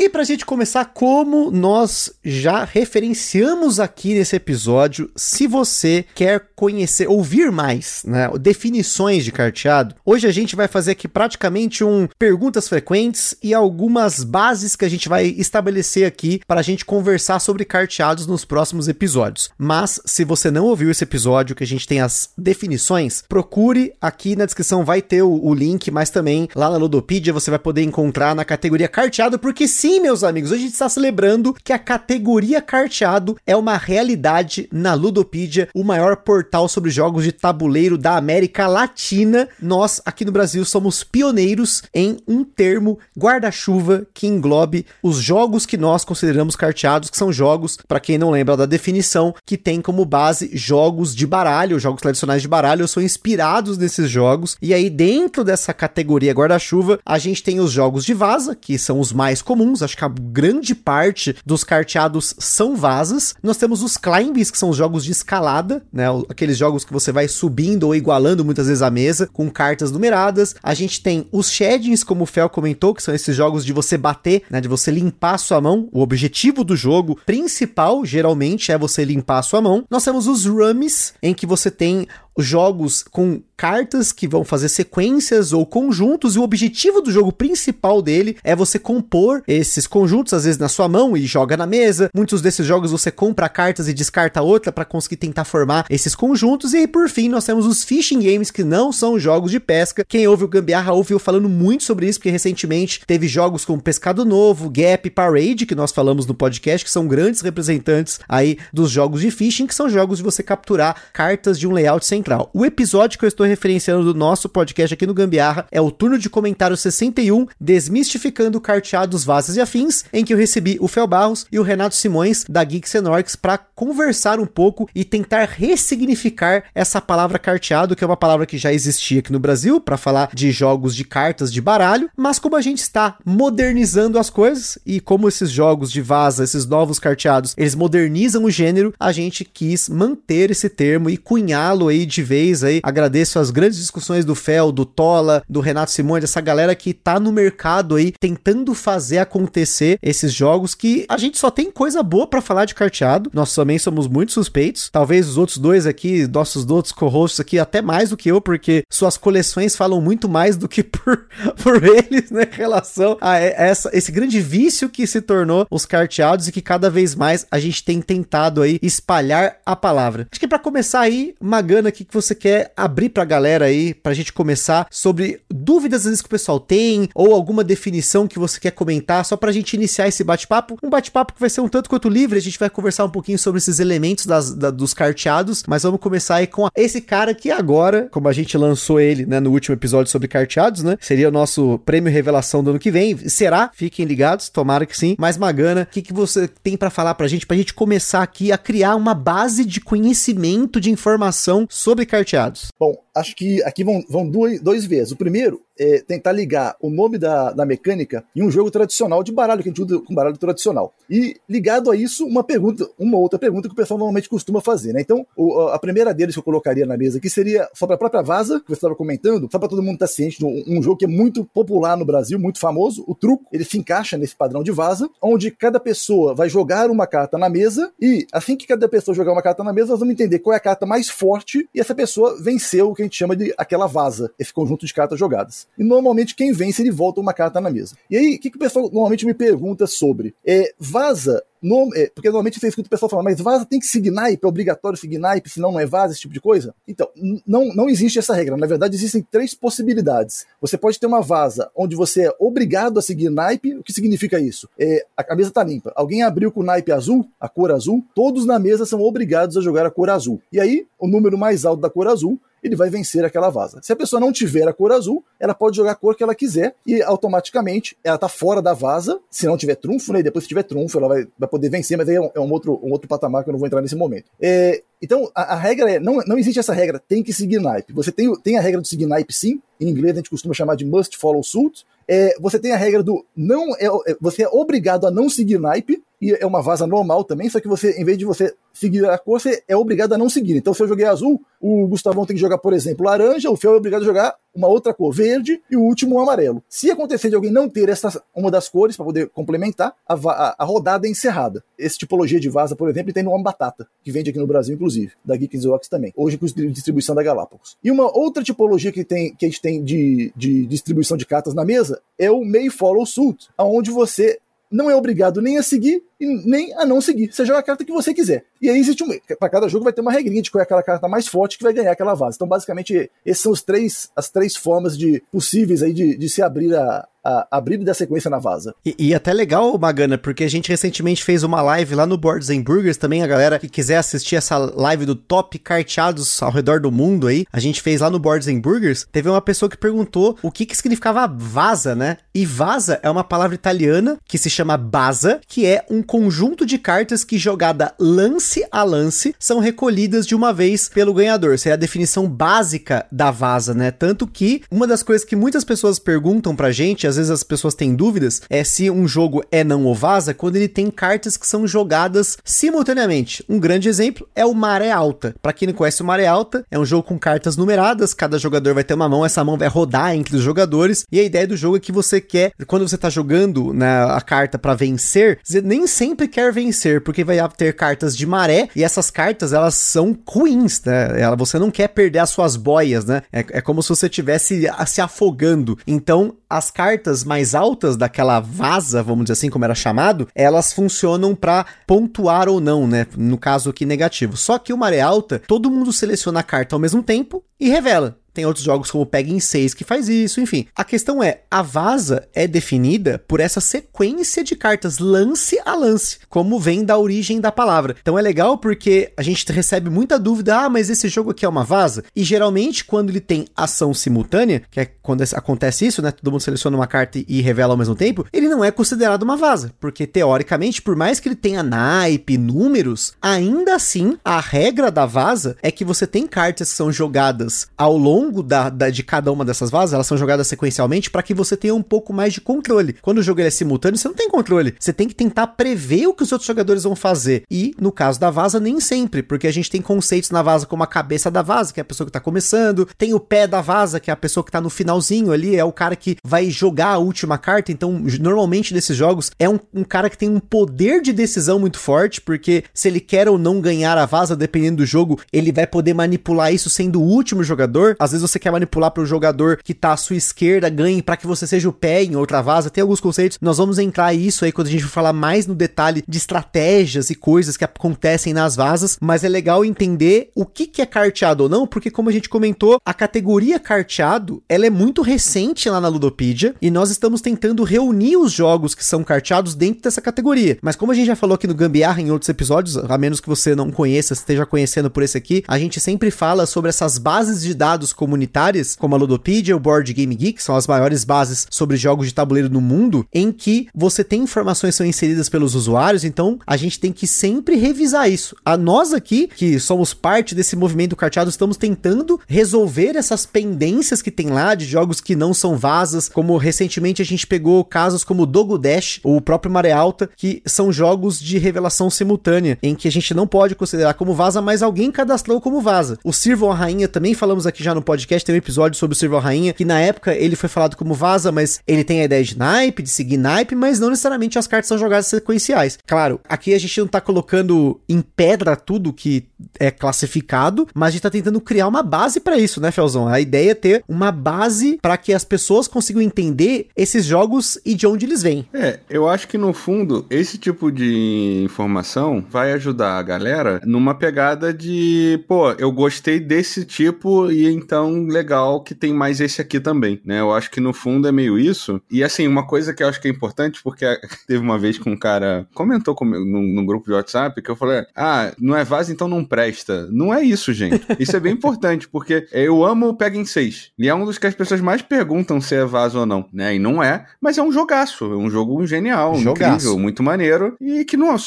Speaker 2: E pra gente começar, como nós já referenciamos aqui nesse episódio, se você quer conhecer, ouvir mais, né, definições de carteado, hoje a gente vai fazer aqui praticamente um perguntas frequentes e algumas bases que a gente vai estabelecer aqui para a gente conversar sobre carteados nos próximos episódios. Mas se você não ouviu esse episódio que a gente tem as definições, procure aqui na descrição vai ter o, o link, mas também lá na Ludopedia você vai poder encontrar na categoria carteado, porque sim, meus amigos, hoje a gente está celebrando que a categoria carteado é uma realidade na Ludopedia, o maior portal sobre jogos de tabuleiro da América Latina. Nós aqui no Brasil somos pioneiros em um termo guarda-chuva que englobe os jogos que nós consideramos carteados, que são jogos, para quem não lembra da definição, que tem como base jogos de baralho, jogos tradicionais de baralho, são inspirados nesses jogos. E aí dentro dessa categoria guarda-chuva, a gente tem os jogos de vaza, que são os mais comuns, acho que a grande parte dos carteados são vazas. Nós temos os climbs, que são os jogos de escalada, né? Aqueles jogos que você vai subindo ou igualando muitas vezes a mesa com cartas numeradas. A gente tem os shadings, como o Fel comentou, que são esses jogos de você bater, né? De você limpar a sua mão. O objetivo do jogo principal, geralmente, é você limpar a sua mão. Nós temos os rummies, em que você tem jogos com cartas que vão fazer sequências ou conjuntos e o objetivo do jogo principal dele é você compor esses conjuntos às vezes na sua mão e joga na mesa. Muitos desses jogos você compra cartas e descarta outra para conseguir tentar formar esses conjuntos e aí, por fim nós temos os fishing games que não são jogos de pesca. Quem ouve o Gambiarra ouviu falando muito sobre isso porque recentemente teve jogos como Pescado Novo, Gap, Parade que nós falamos no podcast que são grandes representantes aí dos jogos de fishing que são jogos de você capturar cartas de um layout central. O episódio que eu estou referenciando do nosso podcast aqui no Gambiarra é o turno de comentário 61, Desmistificando Carteados, Vasos e Afins, em que eu recebi o Fel Barros e o Renato Simões da Geeks Orcs para conversar um pouco e tentar ressignificar essa palavra carteado, que é uma palavra que já existia aqui no Brasil para falar de jogos de cartas de baralho, mas como a gente está modernizando as coisas e como esses jogos de vaza, esses novos carteados, eles modernizam o gênero, a gente quis manter esse termo e cunhá-lo aí de vez aí. Agradeço as grandes discussões do Fel, do Tola, do Renato Simões, dessa galera que tá no mercado aí tentando fazer acontecer esses jogos que a gente só tem coisa boa pra falar de carteado. Nós também somos muito suspeitos. Talvez os outros dois aqui, nossos outros co-hosts aqui, até mais do que eu, porque suas coleções falam muito mais do que por, por eles, né, em relação a essa, esse grande vício que se tornou os carteados e que cada vez mais a gente tem tentado aí espalhar a palavra. Acho que pra começar aí, Magana, o que, você quer abrir pra galera aí, pra gente começar, sobre dúvidas às vezes que o pessoal tem, ou alguma definição que você quer comentar, só pra gente iniciar esse bate-papo. Um bate-papo que vai ser um tanto quanto livre, a gente vai conversar um pouquinho sobre esses elementos das, da, dos carteados, mas vamos começar aí com esse cara que agora, como a gente lançou ele, né, no último episódio sobre carteados, né, seria o nosso prêmio revelação do ano que vem. Será? Fiquem ligados, tomara que sim. Mas Magana, o que, que você tem para falar pra gente, pra gente começar aqui a criar uma base de conhecimento, de informação sobre carteados?
Speaker 3: Bom, acho que aqui vão, vão dois, dois vezes. O primeiro é tentar ligar o nome da, da mecânica em um jogo tradicional de baralho, que a gente usa com baralho tradicional. E ligado a isso, uma pergunta, uma outra pergunta que o pessoal normalmente costuma fazer, né? Então, o, a primeira deles que eu colocaria na mesa aqui seria sobre a própria Vaza, que você estava comentando, só para todo mundo estar tá ciente um, um, jogo que é muito popular no Brasil, muito famoso, o truco, ele se encaixa nesse padrão de Vaza, onde cada pessoa vai jogar uma carta na mesa e assim que cada pessoa jogar uma carta na mesa, nós vamos entender qual é a carta mais forte e essa pessoa venceu o que a gente chama de aquela vaza, esse conjunto de cartas jogadas. E normalmente quem vence, ele volta uma carta na mesa. E aí, o que, que o pessoal normalmente me pergunta sobre? É, vaza no, é, porque normalmente você escuta o pessoal mas vaza tem que seguir naipe, é obrigatório seguir naipe, senão não é vaza, esse tipo de coisa. Então, não, não existe essa regra. Na verdade, existem três possibilidades. Você pode ter uma vaza onde você é obrigado a seguir naipe. O que significa isso? É, a, a mesa está limpa. Alguém abriu com naipe azul, a cor azul, todos na mesa são obrigados a jogar a cor azul. E aí, o número mais alto da cor azul ele vai vencer aquela vaza. Se a pessoa não tiver a cor azul, ela pode jogar a cor que ela quiser e automaticamente ela tá fora da vaza, se não tiver trunfo, né? E depois se tiver trunfo, ela vai poder vencer, mas aí é um, é um, outro, um outro patamar que eu não vou entrar nesse momento. É, então, a, a, regra é, não, não existe essa regra, tem que seguir naipe. Você tem, tem a regra do seguir naipe sim, em inglês a gente costuma chamar de must follow suit. É, você tem a regra do não é, é você é obrigado a não seguir naipe, e é uma vaza normal também, só que você, em vez de você seguir a cor, você é obrigado a não seguir. Então, se eu joguei azul, o Gustavão tem que jogar, por exemplo, laranja, o Fel é obrigado a jogar uma outra cor, verde, e o último um amarelo. Se acontecer de alguém não ter essa, uma das cores para poder complementar, a, a, a, rodada é encerrada. Essa tipologia de vaza, por exemplo, tem no Homem Batata, que vende aqui no Brasil, inclusive, da Geeks também, hoje com distribuição da Galápagos. E uma outra tipologia que, tem, que a gente tem de, de distribuição de cartas na mesa é o May Follow Suit, onde você não é obrigado nem a seguir e nem a não seguir. Você joga a carta que você quiser. E aí existe um. Para cada jogo vai ter uma regrinha de qual é aquela carta mais forte que vai ganhar aquela vaza. Então, basicamente, esses são os três, as três formas de possíveis aí de, de se abrir a, a, abrir da sequência na vaza.
Speaker 2: E, e, até legal, Magana, porque a gente recentemente fez uma live lá no Boards and Burgers também, a galera que quiser assistir essa live do top carteados ao redor do mundo aí, a gente fez lá no Boards and Burgers, teve uma pessoa que perguntou o que que significava vaza, né? E vaza é uma palavra italiana que se chama baza, que é um conjunto de cartas que jogada lance a lance são recolhidas de uma vez pelo ganhador. Essa é a definição básica da vaza, né? Tanto que uma das coisas que muitas pessoas perguntam pra gente, às vezes as pessoas têm dúvidas, é se um jogo é não ou vaza quando ele tem cartas que são jogadas simultaneamente. Um grande exemplo é o Maré Alta. Para quem não conhece o Maré Alta, é um jogo com cartas numeradas, cada jogador vai ter uma mão, essa mão vai rodar entre os jogadores, e a ideia do jogo é que você quer, quando você tá jogando né, a carta para vencer, você nem sempre quer vencer, porque vai ter cartas de maré, e essas cartas elas são ruins, né? Ela, você não quer perder as suas boias, né? É, é como se você estivesse se afogando. Então, as cartas mais altas daquela vaza, vamos dizer assim, como era chamado, elas funcionam para pontuar ou não, né? No caso aqui negativo. Só que o maré alta, todo mundo seleciona a carta ao mesmo tempo e revela. Tem outros jogos como Peg em 6 que faz isso, enfim. A questão é, a vaza é definida por essa sequência de cartas lance a lance, como vem da origem da palavra. Então é legal porque a gente recebe muita dúvida, ah, mas esse jogo aqui é uma vaza? E geralmente quando ele tem ação simultânea, que é quando acontece isso, né, todo mundo seleciona uma carta e revela ao mesmo tempo, ele não é considerado uma vaza, porque teoricamente, por mais que ele tenha naipe, números, ainda assim a regra da vaza é que você tem cartas que são jogadas ao longo longo da, da, de cada uma dessas vases, elas são jogadas sequencialmente para que você tenha um pouco mais de controle. Quando o jogo é simultâneo, você não tem controle. Você tem que tentar prever o que os outros jogadores vão fazer. E no caso da vaza, nem sempre, porque a gente tem conceitos na vaza como a cabeça da vaza, que é a pessoa que tá começando, tem o pé da vaza, que é a pessoa que tá no finalzinho ali, é o cara que vai jogar a última carta. Então, normalmente nesses jogos, é um, um cara que tem um poder de decisão muito forte, porque se ele quer ou não ganhar a vaza, dependendo do jogo, ele vai poder manipular isso sendo o último jogador. Às vezes vezes você quer manipular para o jogador que tá à sua esquerda ganhe para que você seja o pé em outra vaza. Tem alguns conceitos. Nós vamos entrar isso aí quando a gente for falar mais no detalhe de estratégias e coisas que acontecem nas vazas, mas é legal entender o que, que é carteado ou não, porque como a gente comentou, a categoria carteado, ela é muito recente lá na Ludopedia e nós estamos tentando reunir os jogos que são carteados dentro dessa categoria. Mas como a gente já falou aqui no Gambiarra em outros episódios, a menos que você não conheça, esteja conhecendo por esse aqui, a gente sempre fala sobre essas bases de dados comunitárias, como a Ludopedia, o Board Game Geek, são as maiores bases sobre jogos de tabuleiro no mundo, em que você tem informações que são inseridas pelos usuários, então a gente tem que sempre revisar isso. A nós aqui, que somos parte desse movimento carteado, estamos tentando resolver essas pendências que tem lá de jogos que não são vasas, como recentemente a gente pegou casos como Dogo Dash, ou o próprio Maré Alta, que são jogos de revelação simultânea, em que a gente não pode considerar como vaza, mas alguém cadastrou como vaza. O Sirvon a Rainha, também falamos aqui já no podcast, tem um episódio sobre o a Rainha, que na época ele foi falado como vaza, mas ele tem a ideia de naipe, de seguir naipe, mas não necessariamente as cartas são jogadas sequenciais. Claro, aqui a gente não tá colocando em pedra tudo que é classificado, mas a gente tá tentando criar uma base para isso, né, Felzão? A ideia é ter uma base para que as pessoas consigam entender esses jogos e de onde eles vêm.
Speaker 4: É, eu acho que no fundo, esse tipo de informação vai ajudar a galera numa pegada de, pô, eu gostei desse tipo e então legal que tem mais esse aqui também, né? Eu acho que no fundo é meio isso. E assim, uma coisa que eu acho que é importante, porque teve uma vez que um cara comentou comigo num, grupo de WhatsApp que eu falei: ah, não é vaza, então não presta. Não é isso, gente. Isso é bem importante, porque eu amo o Pega em 6. E é um dos que as pessoas mais perguntam se é vaza ou não, né? E não é, mas é um jogaço. É um jogo genial, jogaço. incrível, muito maneiro. E que não a,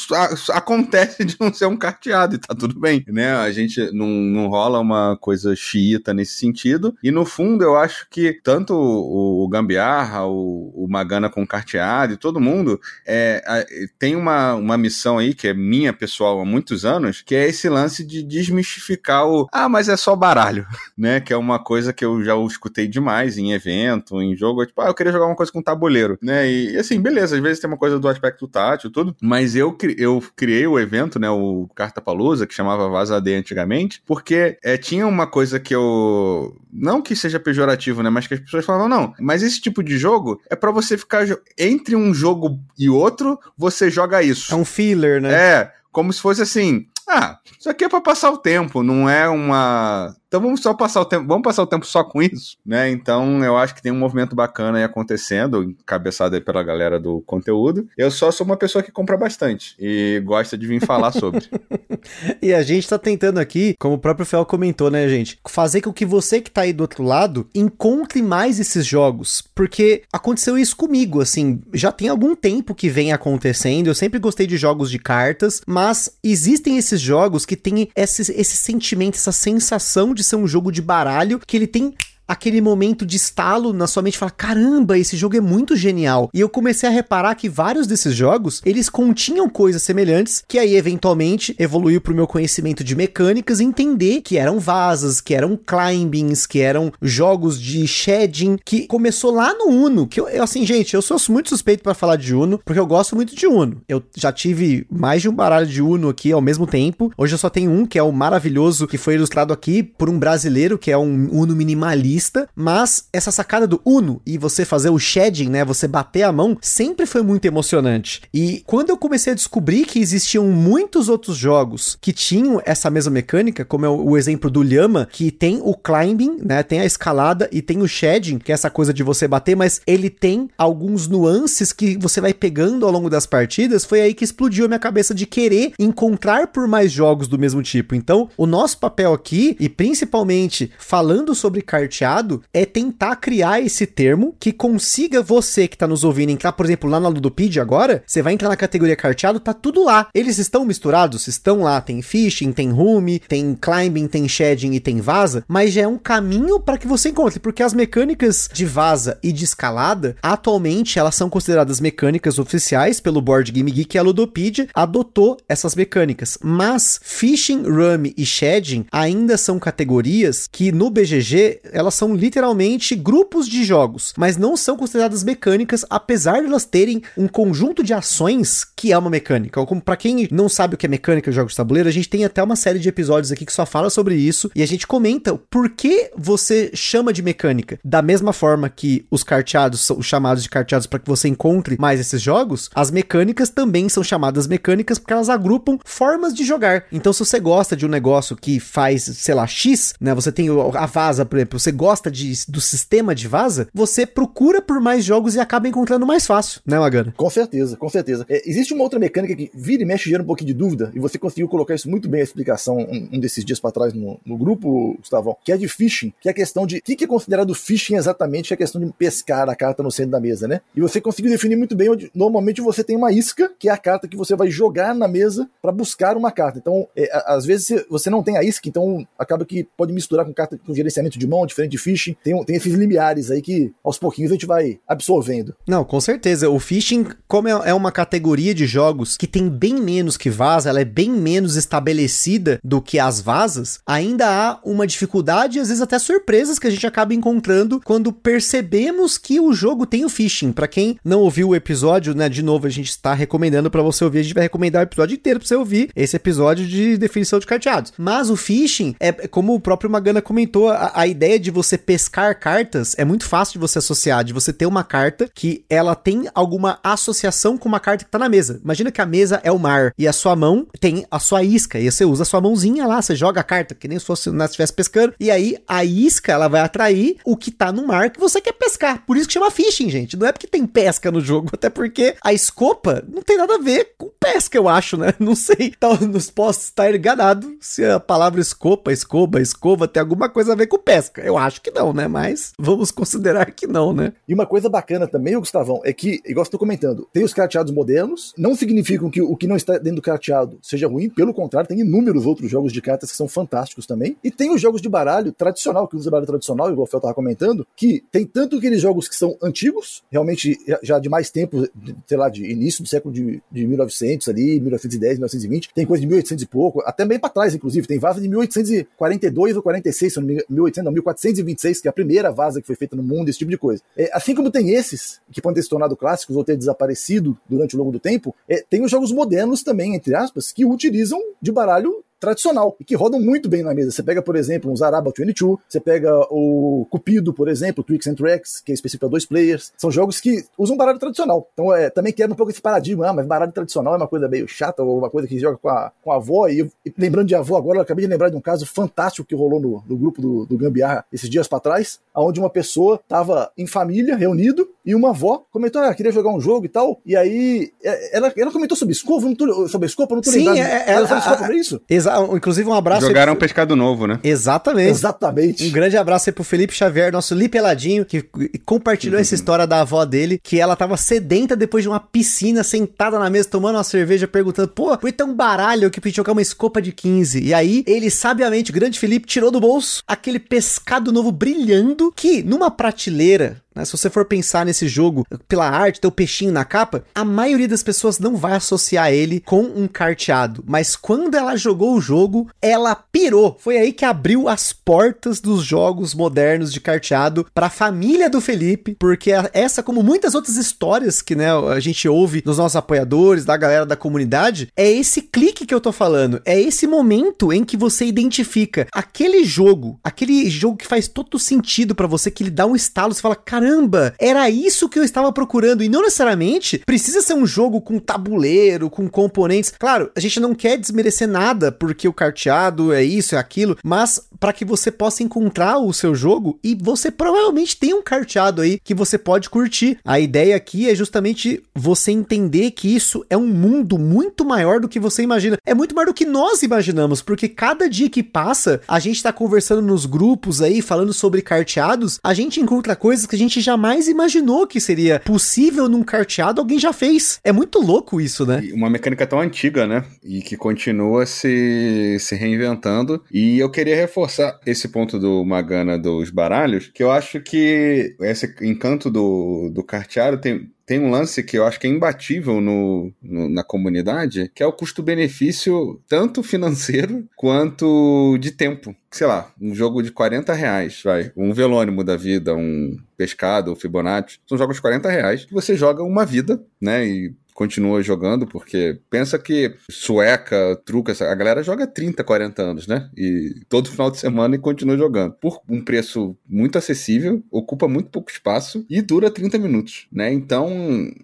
Speaker 4: acontece de não ser um carteado e tá tudo bem, né? A gente não, não rola uma coisa xiita nesse sentido. E no fundo, eu acho que tanto o, o Gambiarra, o, o Magana com carteado e todo mundo é, a, tem uma, uma missão aí que é minha pessoal há muitos anos, que é esse lance de desmistificar o ah, mas é só baralho, né? Que é uma coisa que eu já escutei demais em evento, em jogo. Tipo, ah, eu queria jogar uma coisa com tabuleiro, né? E assim, beleza, às vezes tem uma coisa do aspecto tátil tudo, mas eu, eu criei o evento, né? O Carta Palusa, que chamava Vaza D antigamente, porque é, tinha uma coisa que eu. Não que seja pejorativo, né? Mas que as pessoas falavam, não, mas esse tipo de jogo é para você ficar. Entre um jogo e outro, você joga isso.
Speaker 2: É um filler, né?
Speaker 4: É, como se fosse assim. Ah, isso aqui é para passar o tempo, não é uma então vamos só passar o tempo, vamos passar o tempo só com isso, né? Então eu acho que tem um movimento bacana aí acontecendo, encabeçado aí pela galera do conteúdo. Eu só sou uma pessoa que compra bastante e gosta de vir falar sobre.
Speaker 2: e a gente tá tentando aqui, como o próprio Fel comentou, né, gente, fazer com que você que tá aí do outro lado encontre mais esses jogos, porque aconteceu isso comigo, assim, já tem algum tempo que vem acontecendo. Eu sempre gostei de jogos de cartas, mas existem esses jogos que têm esse, esse sentimento, essa sensação de ser um jogo de baralho que ele tem aquele momento de estalo na sua mente e falar: caramba, esse jogo é muito genial. E eu comecei a reparar que vários desses jogos eles continham coisas semelhantes, que aí eventualmente evoluiu pro meu conhecimento de mecânicas e entender que eram vasas, que eram climbings, que eram jogos de shedding, que começou lá no Uno. Que eu assim, gente, eu sou muito suspeito para falar de Uno, porque eu gosto muito de Uno. Eu já tive mais de um baralho de Uno aqui ao mesmo tempo. Hoje eu só tenho um, que é o maravilhoso, que foi ilustrado aqui por um brasileiro, que é um Uno minimalista mas essa sacada do Uno e você fazer o shedding, né, você bater a mão, sempre foi muito emocionante. E quando eu comecei a descobrir que existiam muitos outros jogos que tinham essa mesma mecânica, como é o exemplo do Lhama, que tem o climbing, né, tem a escalada e tem o shedding, que é essa coisa de você bater, mas ele tem alguns nuances que você vai pegando ao longo das partidas, foi aí que explodiu a minha cabeça de querer encontrar por mais jogos do mesmo tipo. Então, o nosso papel aqui, e principalmente falando sobre carteado, é tentar criar esse termo que consiga você que tá nos ouvindo entrar, por exemplo, lá na Ludopedia agora, você vai entrar na categoria carteado, tá tudo lá. Eles estão misturados? Estão lá. Tem fishing, tem room, tem climbing, tem shedding e tem vaza, mas já é um caminho para que você encontre, porque as mecânicas de vaza e de escalada, atualmente elas são consideradas mecânicas oficiais pelo Board Game Geek e a Ludopedia adotou essas mecânicas. Mas fishing, rum e shedding ainda são categorias que no BGG elas elas são literalmente grupos de jogos, mas não são consideradas mecânicas, apesar de elas terem um conjunto de ações que é uma mecânica. Como para quem não sabe o que é mecânica de jogos de tabuleiro, a gente tem até uma série de episódios aqui que só fala sobre isso e a gente comenta por que você chama de mecânica. Da mesma forma que os carteados são os chamados de carteados para que você encontre mais esses jogos, as mecânicas também são chamadas mecânicas porque elas agrupam formas de jogar. Então, se você gosta de um negócio que faz, sei lá, X, né? Você tem a vaza, por exemplo, você gosta de, do sistema de vaza, você procura por mais jogos e acaba encontrando mais fácil, né, Magana?
Speaker 3: Com certeza, com certeza. É, existe uma outra mecânica que vira e mexe gera um pouquinho de dúvida, e você conseguiu colocar isso muito bem a explicação um, um desses dias para trás no, no, grupo, Gustavão, que é de phishing, que é a questão de o que, que, é considerado phishing exatamente, que é a questão de pescar a carta no centro da mesa, né? E você conseguiu definir muito bem onde normalmente você tem uma isca, que é a carta que você vai jogar na mesa para buscar uma carta. Então, é, às vezes você não tem a isca, então acaba que pode misturar com carta com gerenciamento de mão, diferente de phishing. Tem, tem esses limiares aí que aos pouquinhos a gente vai absorvendo.
Speaker 2: Não, com certeza. O phishing, como é, é uma categoria de jogos que tem bem menos que vaza, ela é bem menos estabelecida do que as vazas, ainda há uma dificuldade e às vezes até surpresas que a gente acaba encontrando quando percebemos que o jogo tem o phishing. Para quem não ouviu o episódio, né, de novo, a gente está recomendando para você ouvir, a gente vai recomendar o episódio inteiro para você ouvir esse episódio de definição de carteados. Mas o phishing é como o próprio Magana comentou, a, a ideia de você pescar cartas é muito fácil de você associar, de você ter uma carta que ela tem alguma associação com uma carta que tá na mesa. Imagina que a mesa é o mar e a sua mão tem a sua isca e você usa a sua mãozinha lá, você joga a carta que nem se fosse se estivesse pescando e aí a isca ela vai atrair o que tá no mar que você quer pescar. Por isso que chama fishing, gente. Não é porque tem pesca no jogo, até porque a escopa não tem nada a ver com pesca, eu acho, né? Não sei. Então, nos posso estar enganado se a palavra escopa, escoba, escova tem alguma coisa a ver com pesca. Eu acho acho que não, né? Mas vamos considerar que não, né?
Speaker 3: E uma coisa bacana também, Gustavão, é que, igual você tá comentando, tem os carteados modernos, não significam que o que não está dentro do crateado seja ruim, pelo contrário, tem inúmeros outros jogos de cartas que são fantásticos também. E tem os jogos de baralho tradicional, que usa baralho tradicional, igual o Fel tava comentando, que tem tanto aqueles jogos que são antigos, realmente já de mais tempo, sei lá, de início do século de, de 1900 ali, 1910, 1920, tem coisa de 1800 e pouco, até bem para trás, inclusive, tem vaza de 1842 ou 46, 1800, não, 1400 que é a primeira vaza que foi feita no mundo, esse tipo de coisa. É, assim como tem esses, que podem ter se tornado clássicos ou ter desaparecido durante o longo do tempo, é, tem os jogos modernos também, entre aspas, que utilizam de baralho tradicional e que rodam muito bem na mesa. Você pega, por exemplo, um Zaraba 22, você pega o Cupido, por exemplo, Twix and Tracks, que é específico para dois players. São jogos que usam baralho tradicional. Então, é, também quebra um pouco esse paradigma, ah, mas baralho tradicional é uma coisa meio chata ou uma coisa que joga com a, com a avó. E, e lembrando de avó agora, eu acabei de lembrar de um caso fantástico que rolou no, no grupo do, do Gambiarra esses dias para trás, onde uma pessoa estava em família, reunido, e uma avó comentou, ah, queria jogar um jogo e tal. E aí, é, ela, ela comentou sobre escova, sobre escopa, não tô
Speaker 2: Sim,
Speaker 3: lembrado.
Speaker 2: É,
Speaker 3: ela
Speaker 2: é,
Speaker 3: escopa pra isso?
Speaker 2: Exato. Inclusive, um abraço.
Speaker 4: Jogaram um pescado novo, né?
Speaker 2: Exatamente.
Speaker 3: Exatamente.
Speaker 2: Um grande abraço aí pro Felipe Xavier, nosso Lipeladinho, que compartilhou uhum. essa história da avó dele, que ela tava sedenta depois de uma piscina, sentada na mesa, tomando uma cerveja, perguntando, pô, tem um baralho que pediu jogar uma escopa de 15? E aí, ele, sabiamente, o grande Felipe, tirou do bolso aquele pescado novo brilhando, que numa prateleira né? Se você for pensar nesse jogo pela arte, ter o peixinho na capa, a maioria das pessoas não vai associar ele com um carteado. Mas quando ela jogou o jogo, ela pirou. Foi aí que abriu as portas dos jogos modernos de carteado para a família do Felipe, porque essa, como muitas outras histórias que né, a gente ouve dos nossos apoiadores, da galera da comunidade, é esse clique que eu tô falando. É esse momento em que você identifica aquele jogo, aquele jogo que faz todo sentido para você, que ele dá um estalo, você fala, cara caramba, era isso que eu estava procurando. E não necessariamente precisa ser um jogo com tabuleiro, com componentes. Claro, a gente não quer desmerecer nada porque o carteado é isso, é aquilo, mas para que você possa encontrar o seu jogo e você provavelmente tem um carteado aí que você pode curtir. A ideia aqui é justamente você entender que isso é um mundo muito maior do que você imagina. É muito maior do que nós imaginamos, porque cada dia que passa, a gente tá conversando nos grupos aí, falando sobre carteados, a gente encontra coisas que a gente gente jamais imaginou que seria possível num carteado, alguém já fez. É muito louco isso, né?
Speaker 4: Uma mecânica tão antiga, né? E que continua se, se reinventando. E eu queria reforçar esse ponto do Magana dos baralhos, que eu acho que esse encanto do, do carteado tem, tem um lance que eu acho que é imbatível no, no na comunidade, que é o custo-benefício tanto financeiro quanto de tempo. Sei lá, um jogo de 40 reais, vai. Um velônimo da vida, um pescado, um Fibonacci. São jogos de 40 reais que você joga uma vida, né? E continua jogando, porque pensa que sueca, truca, a galera joga 30, 40 anos, né? E todo final de semana e continua jogando. Por um preço muito acessível, ocupa muito pouco espaço e dura 30 minutos, né? Então,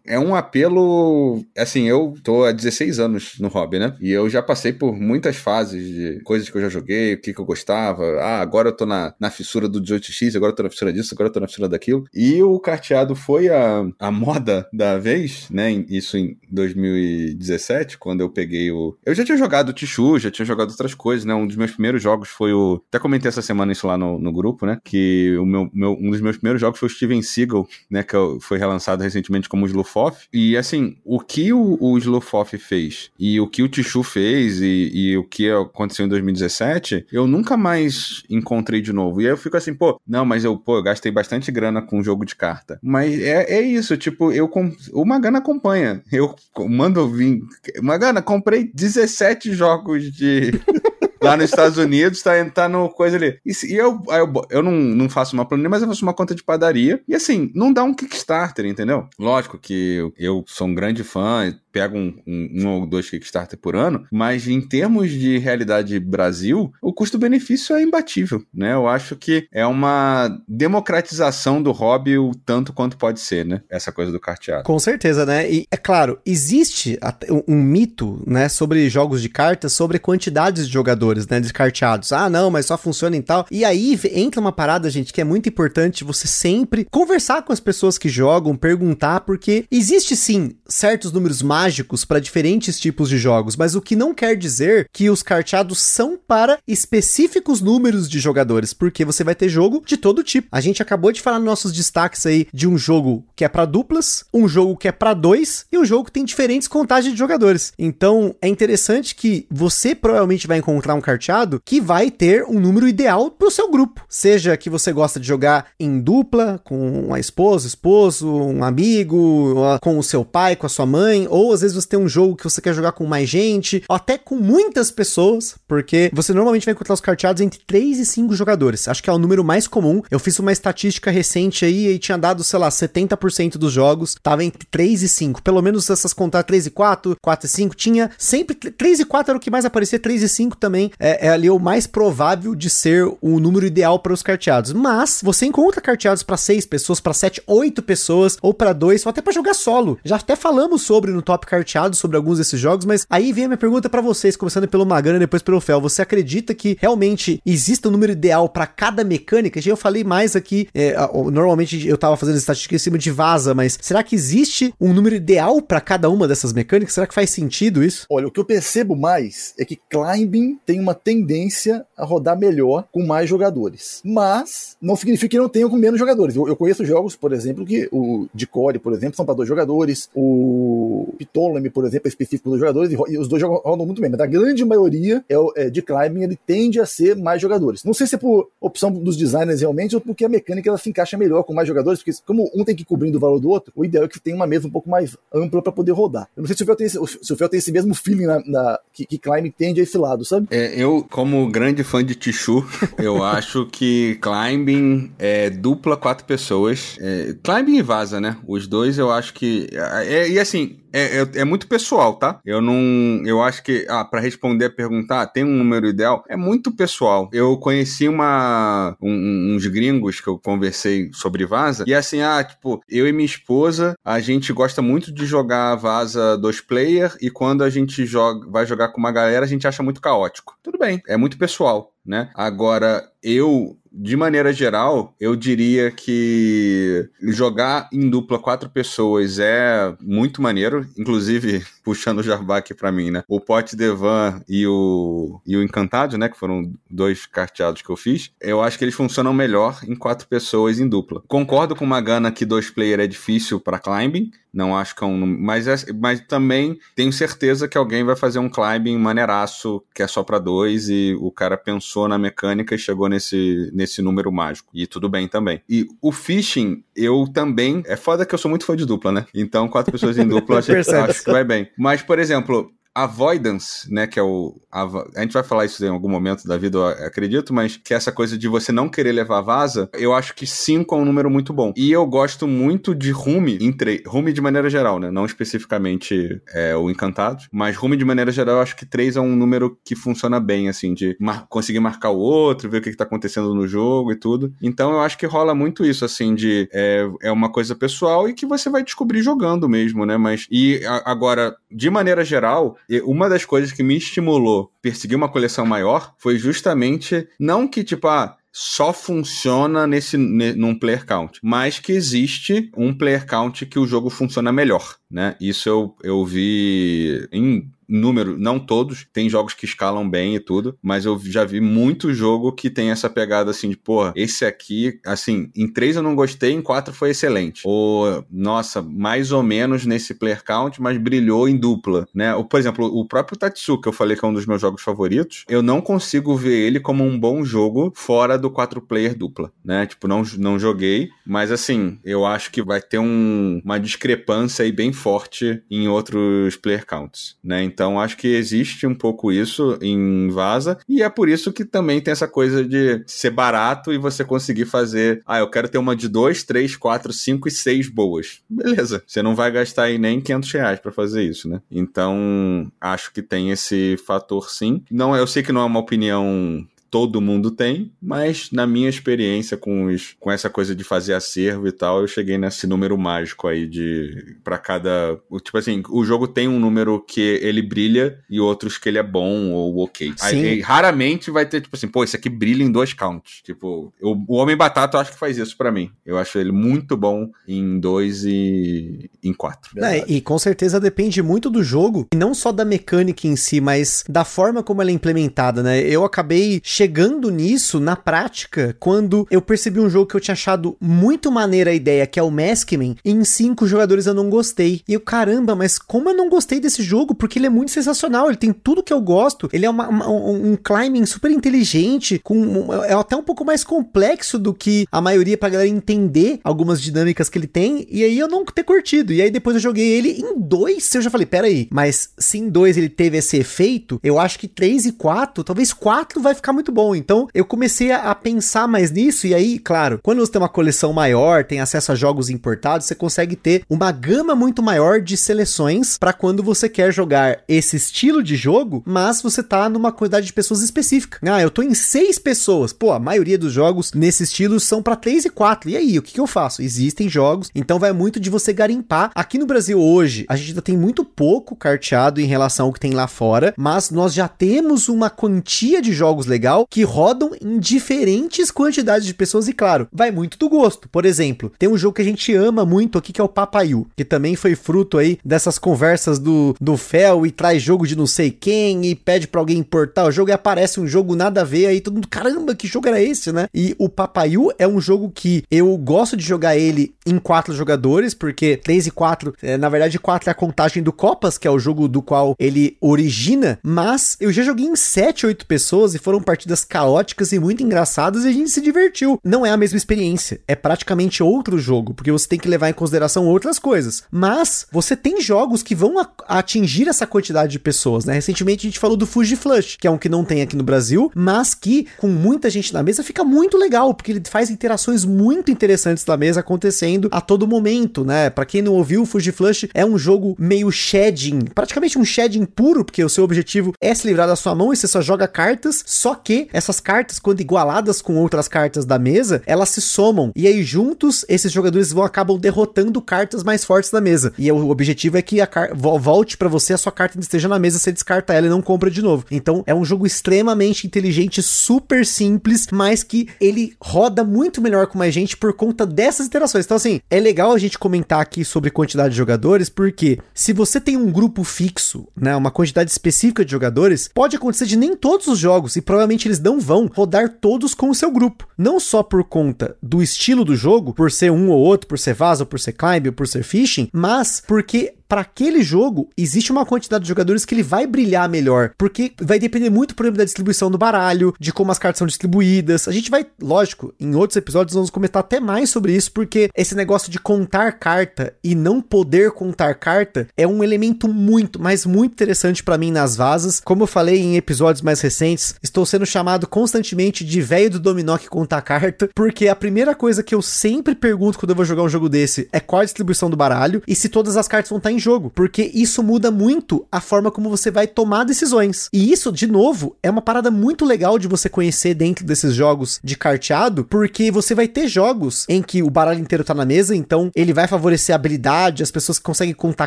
Speaker 4: é um apelo, assim, eu tô há 16 anos no hobby, né? E eu já passei por muitas fases de coisas que eu já joguei, o que, que eu gostava. Ah, agora eu tô na, na fissura do 18x, agora eu tô na fissura disso, agora eu tô na fissura daquilo. E o carteado foi a, a moda da vez, né? Isso em 2017, quando eu peguei o. Eu já tinha jogado Tichu, já tinha jogado outras coisas, né? Um dos meus primeiros jogos foi o. Até comentei essa semana isso lá no, no grupo, né? Que o meu, meu, um dos meus primeiros jogos foi o Steven Seagal, né? Que foi relançado recentemente como Slufoff. E assim, o que o, o Slufoff fez e o que o Tichu fez e, e o que aconteceu em 2017, eu nunca mais encontrei de novo. E aí eu fico assim, pô, não, mas eu, pô, eu gastei bastante grana com um jogo de carta. Mas é, é isso, tipo, eu o Magana acompanha eu mando vir. Magana, comprei 17 jogos de. lá nos Estados Unidos, tá, tá no coisa ali. E, e eu, eu, eu não, não faço uma planilha, mas eu faço uma conta de padaria. E assim, não dá um Kickstarter, entendeu? Lógico que eu, eu sou um grande fã, pego um, um, ou dois Kickstarter por ano, mas em termos de realidade Brasil, o custo-benefício é imbatível, né? Eu acho que é uma democratização do hobby o tanto quanto pode ser, né? Essa coisa do carteado.
Speaker 2: Com certeza, né? E é claro, existe um mito, né, sobre jogos de cartas, sobre quantidades de jogadores, né, descarteados. Ah, não, mas só funciona em tal. E aí entra uma parada, gente, que é muito importante você sempre conversar com as pessoas que jogam, perguntar, porque existe sim certos números mágicos mágicos para diferentes tipos de jogos, mas o que não quer dizer que os carteados são para específicos números de jogadores, porque você vai ter jogo de todo tipo. A gente acabou de falar nos nossos destaques aí de um jogo que é para duplas, um jogo que é para dois e um jogo que tem diferentes contagens de jogadores. Então é interessante que você provavelmente vai encontrar um carteado que vai ter um número ideal para o seu grupo, seja que você gosta de jogar em dupla com a esposa, esposo, um amigo, com o seu pai, com a sua mãe, ou às vezes você tem um jogo que você quer jogar com mais gente, ou até com muitas pessoas, porque você normalmente vai encontrar os carteados entre 3 e 5 jogadores. Acho que é o número mais comum. Eu fiz uma estatística recente aí e tinha dado, sei lá, 70% dos jogos tava entre 3 e 5. Pelo menos essas contar 3 e 4, 4 e 5, tinha sempre 3 e 4 era o que mais aparecia, 3 e 5 também é, é ali o mais provável de ser o número ideal para os carteados. Mas você encontra carteados para 6 pessoas, para 7, 8 pessoas ou para 2, ou até para jogar solo. Já até falamos sobre no top carteado sobre alguns desses jogos, mas aí vem a minha pergunta para vocês, começando pelo Magana e depois pelo Fel. Você acredita que realmente existe um número ideal para cada mecânica? Eu falei mais aqui, é, normalmente eu tava fazendo estatística em cima de vaza, mas será que existe um número ideal para cada uma dessas mecânicas? Será que faz sentido isso?
Speaker 3: Olha, o que eu percebo mais é que Climbing tem uma tendência a rodar melhor com mais jogadores. Mas não significa que não tenha com menos jogadores. Eu, eu conheço jogos, por exemplo, que o de Core, por exemplo, são para dois jogadores. O Ptolemy, por exemplo, é específico dos jogadores, e os dois rodam muito bem, mas a grande maioria é, é, de climbing, ele tende a ser mais jogadores. Não sei se é por opção dos designers realmente, ou porque a mecânica ela se encaixa melhor com mais jogadores, porque como um tem que ir cobrindo o valor do outro, o ideal é que tenha uma mesa um pouco mais ampla para poder rodar. Eu não sei se o Fel tem esse, se o Fel tem esse mesmo feeling na, na que, que climbing tende a esse lado, sabe?
Speaker 4: É, eu, como grande fã de Tichu, eu acho que climbing é dupla quatro pessoas. É, climbing e vaza, né? Os dois eu acho que. É, e assim, é, é, é, muito pessoal, tá? Eu não. Eu acho que. Ah, pra responder a pergunta, ah, tem um número ideal? É muito pessoal. Eu conheci uma. Um, uns gringos que eu conversei sobre Vaza. E assim, ah, tipo, eu e minha esposa, a gente gosta muito de jogar Vaza dois player. E quando a gente joga, vai jogar com uma galera, a gente acha muito caótico. Tudo bem, é muito pessoal. Né? Agora, eu de maneira geral, eu diria que jogar em dupla quatro pessoas é muito maneiro, inclusive puxando o jabá aqui pra mim, né? O Pote Devan e o, e o Encantado, né? Que foram dois carteados que eu fiz. Eu acho que eles funcionam melhor em quatro pessoas em dupla. Concordo com o Magana que dois player é difícil para climbing, Não acho que é um. Mas, é, mas também tenho certeza que alguém vai fazer um climbing maneiraço que é só para dois e o cara pensou na mecânica e chegou nesse, nesse número mágico. E tudo bem também. E o fishing, eu também. É foda que eu sou muito fã de dupla, né? Então, quatro pessoas em dupla, acho, acho que vai bem. Mas, por exemplo, avoidance, né, que é o a, a, gente vai falar isso em algum momento da vida, eu acredito, mas que essa coisa de você não querer levar vaza, eu acho que 5 é um número muito bom. E eu gosto muito de Rume, em Rume de maneira geral, né, não especificamente é, o Encantado, mas Rume de maneira geral, eu acho que 3 é um número que funciona bem, assim, de mar conseguir marcar o outro, ver o que, está acontecendo no jogo e tudo. Então eu acho que rola muito isso, assim, de é, é uma coisa pessoal e que você vai descobrir jogando mesmo, né, mas e a, agora, de maneira geral, uma das coisas que me estimulou perseguir uma coleção maior foi justamente não que, tipo, ah, só funciona nesse num player count, mas que existe um player count que o jogo funciona melhor, né? Isso eu, eu vi em número, não todos, tem jogos que escalam bem e tudo, mas eu já vi muito jogo que tem essa pegada assim de, porra, esse aqui, assim, em três eu não gostei, em quatro foi excelente. Ou, nossa, mais ou menos nesse player count, mas brilhou em dupla, né? Ou, por exemplo, o próprio Tatsu, que eu falei que é um dos meus jogos favoritos, eu não consigo ver ele como um bom jogo fora do quatro player dupla, né? Tipo, não, não joguei, mas assim, eu acho que vai ter um, uma discrepância aí bem forte em outros player counts, né? Então acho que existe um pouco isso em Vaza, e é por isso que também tem essa coisa de ser barato e você conseguir fazer. Ah, eu quero ter uma de 2, 3, 4, 5 e 6 boas. Beleza, você não vai gastar aí nem 500 reais pra fazer isso, né? Então acho que tem esse fator sim. Não, eu sei que não é uma opinião todo mundo tem, mas na minha experiência com, os, com essa coisa de fazer acervo e tal, eu cheguei nesse número mágico aí de para cada, tipo assim, o jogo tem um número que ele brilha e outros que ele é bom ou ok. Aí, aí, raramente vai ter tipo assim, pô, esse aqui brilha em dois counts. Tipo, eu, o Homem Batata eu acho que faz isso para mim. Eu acho ele muito bom em dois e em quatro.
Speaker 2: É, e com certeza depende muito do jogo, e não só da mecânica em si, mas da forma como ela é implementada, né? Eu acabei chegando nisso na prática quando eu percebi um jogo que eu tinha achado muito maneira a ideia, que é o Maskman, e em cinco jogadores eu não gostei. E eu, caramba, mas como eu não gostei desse jogo? Porque ele é muito sensacional, ele tem tudo que eu gosto, ele é uma, uma, um climbing super inteligente, com é até um pouco mais complexo do que a maioria pra galera entender algumas dinâmicas que ele tem, e aí eu não ter curtido. E aí depois eu joguei ele em dois, eu já falei, pera aí, mas se em dois ele teve esse efeito, eu acho que três e quatro, talvez quatro vai ficar muito bom. Então eu comecei a, a, pensar mais nisso, e aí, claro, quando você tem uma coleção maior, tem acesso a jogos importados, você consegue ter uma gama muito maior de seleções para quando você quer jogar esse estilo de jogo, mas você tá numa quantidade de pessoas específica. Ah, eu tô em seis pessoas. Pô, a maioria dos jogos nesse estilo são para três e quatro. E aí, o que, que eu faço? Existem jogos, então vai muito de você garimpar. Aqui no Brasil hoje, a gente ainda tem muito pouco carteado em relação ao que tem lá fora, mas nós já temos uma quantia de jogos legal que rodam em diferentes quantidades de pessoas e claro, vai muito do gosto. Por exemplo, tem um jogo que a gente ama muito aqui que é o Papaiu, que também foi fruto aí dessas conversas do, do Fel e traz jogo de não sei quem e pede para alguém importar o jogo e aparece um jogo nada a ver aí todo mundo, caramba, que jogo era esse, né? E o Papaiu é um jogo que eu gosto de jogar ele em quatro jogadores, porque 3 e 4, é, na verdade 4 é a contagem do Copas, que é o jogo do qual ele origina, mas eu já joguei em 7, 8 pessoas e foram partidas caóticas e muito engraçadas e a gente se divertiu. Não é a mesma experiência, é praticamente outro jogo, porque você tem que levar em consideração outras coisas. Mas você tem jogos que vão atingir essa quantidade de pessoas, né? Recentemente a gente falou do Fuji Flush, que é um que não tem aqui no Brasil, mas que com muita gente na mesa fica muito legal, porque ele faz interações muito interessantes na mesa acontecendo a todo momento, né? Para quem não ouviu, o Fuji Flush é um jogo meio shedding, praticamente um shedding puro, porque o seu objetivo é se livrar da sua mão e você só joga cartas, só que essas cartas, quando igualadas com outras cartas da mesa, elas se somam. E aí, juntos, esses jogadores vão acabam derrotando cartas mais fortes da mesa. E o objetivo é que a volte para você, a sua carta ainda esteja na mesa, você descarta ela e não compra de novo. Então, é um jogo extremamente inteligente, super simples, mas que ele roda muito melhor com mais gente por conta dessas interações. Então, assim, é legal a gente comentar aqui sobre quantidade de jogadores, porque se você tem um grupo fixo, né, uma quantidade específica de jogadores, pode acontecer de nem todos os jogos, e provavelmente eles não vão rodar todos com o seu grupo. Não só por conta do estilo do jogo, por ser um ou outro, por ser vaza, por ser climb, ou por ser fishing, mas porque para aquele jogo, existe uma quantidade de jogadores que ele vai brilhar melhor, porque vai depender muito, por exemplo, da distribuição do baralho, de como as cartas são distribuídas. A gente vai, lógico, em outros episódios vamos comentar até mais sobre isso, porque esse negócio de contar carta e não poder contar carta é um elemento muito, mas muito interessante para mim nas vazas. Como eu falei em episódios mais recentes, estou sendo chamado constantemente de velho do dominó que conta carta, porque a primeira coisa que eu sempre pergunto quando eu vou jogar um jogo desse é qual a distribuição do baralho e se todas as cartas vão estar em em jogo, porque isso muda muito a forma como você vai tomar decisões. E isso, de novo, é uma parada muito legal de você conhecer dentro desses jogos de carteado, porque você vai ter jogos em que o baralho inteiro tá na mesa, então ele vai favorecer a habilidade, as pessoas que conseguem contar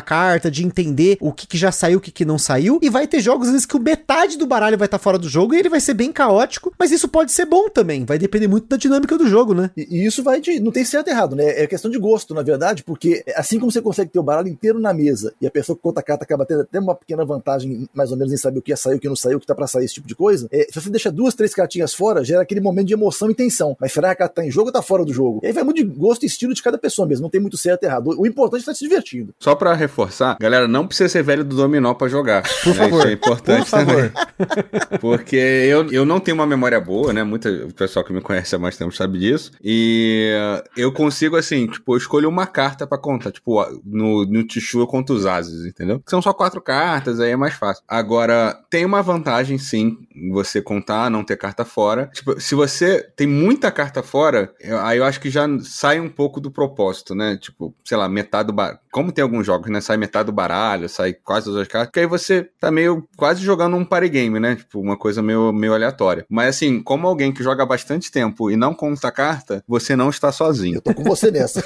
Speaker 2: carta, de entender o que, que já saiu, o que, que não saiu, e vai ter jogos às vezes que o metade do baralho vai estar tá fora do jogo e ele vai ser bem caótico, mas isso pode ser bom também, vai depender muito da dinâmica do jogo, né?
Speaker 3: E, e isso vai de. Não tem certo e errado, né? É questão de gosto, na verdade, porque assim como você consegue ter o baralho inteiro na mesa, mesa e a pessoa que conta a carta acaba tendo até uma pequena vantagem, mais ou menos, em saber o que ia sair, o que não saiu, o que tá pra sair, esse tipo de coisa, é, se você deixa duas, três cartinhas fora, gera aquele momento de emoção e tensão. Mas será que a carta tá em jogo ou tá fora do jogo? E aí vai muito de gosto e estilo de cada pessoa mesmo, não tem muito certo e errado. O importante é estar tá se divertindo.
Speaker 4: Só para reforçar, galera, não precisa ser velho do dominó para jogar.
Speaker 2: Por né? favor. Isso
Speaker 4: é importante Por favor. Porque eu, eu não tenho uma memória boa, né? Muita o pessoal que me conhece há mais tempo sabe disso. E eu consigo, assim, tipo, eu escolho uma carta para contar. Tipo, no, no Tichu eu conto os ases, entendeu? São só quatro cartas, aí é mais fácil. Agora, tem uma vantagem, sim, você contar, não ter carta fora. Tipo, se você tem muita carta fora, aí eu acho que já sai um pouco do propósito, né? Tipo, sei lá, metade do baralho. Como tem alguns jogos, né? Sai metade do baralho, sai quase todas as cartas, que aí você tá meio quase jogando um party game, né? Tipo, uma coisa meio, meio aleatória. Mas assim, como alguém que joga bastante tempo e não conta carta, você não está sozinho.
Speaker 3: Eu tô com você nessa.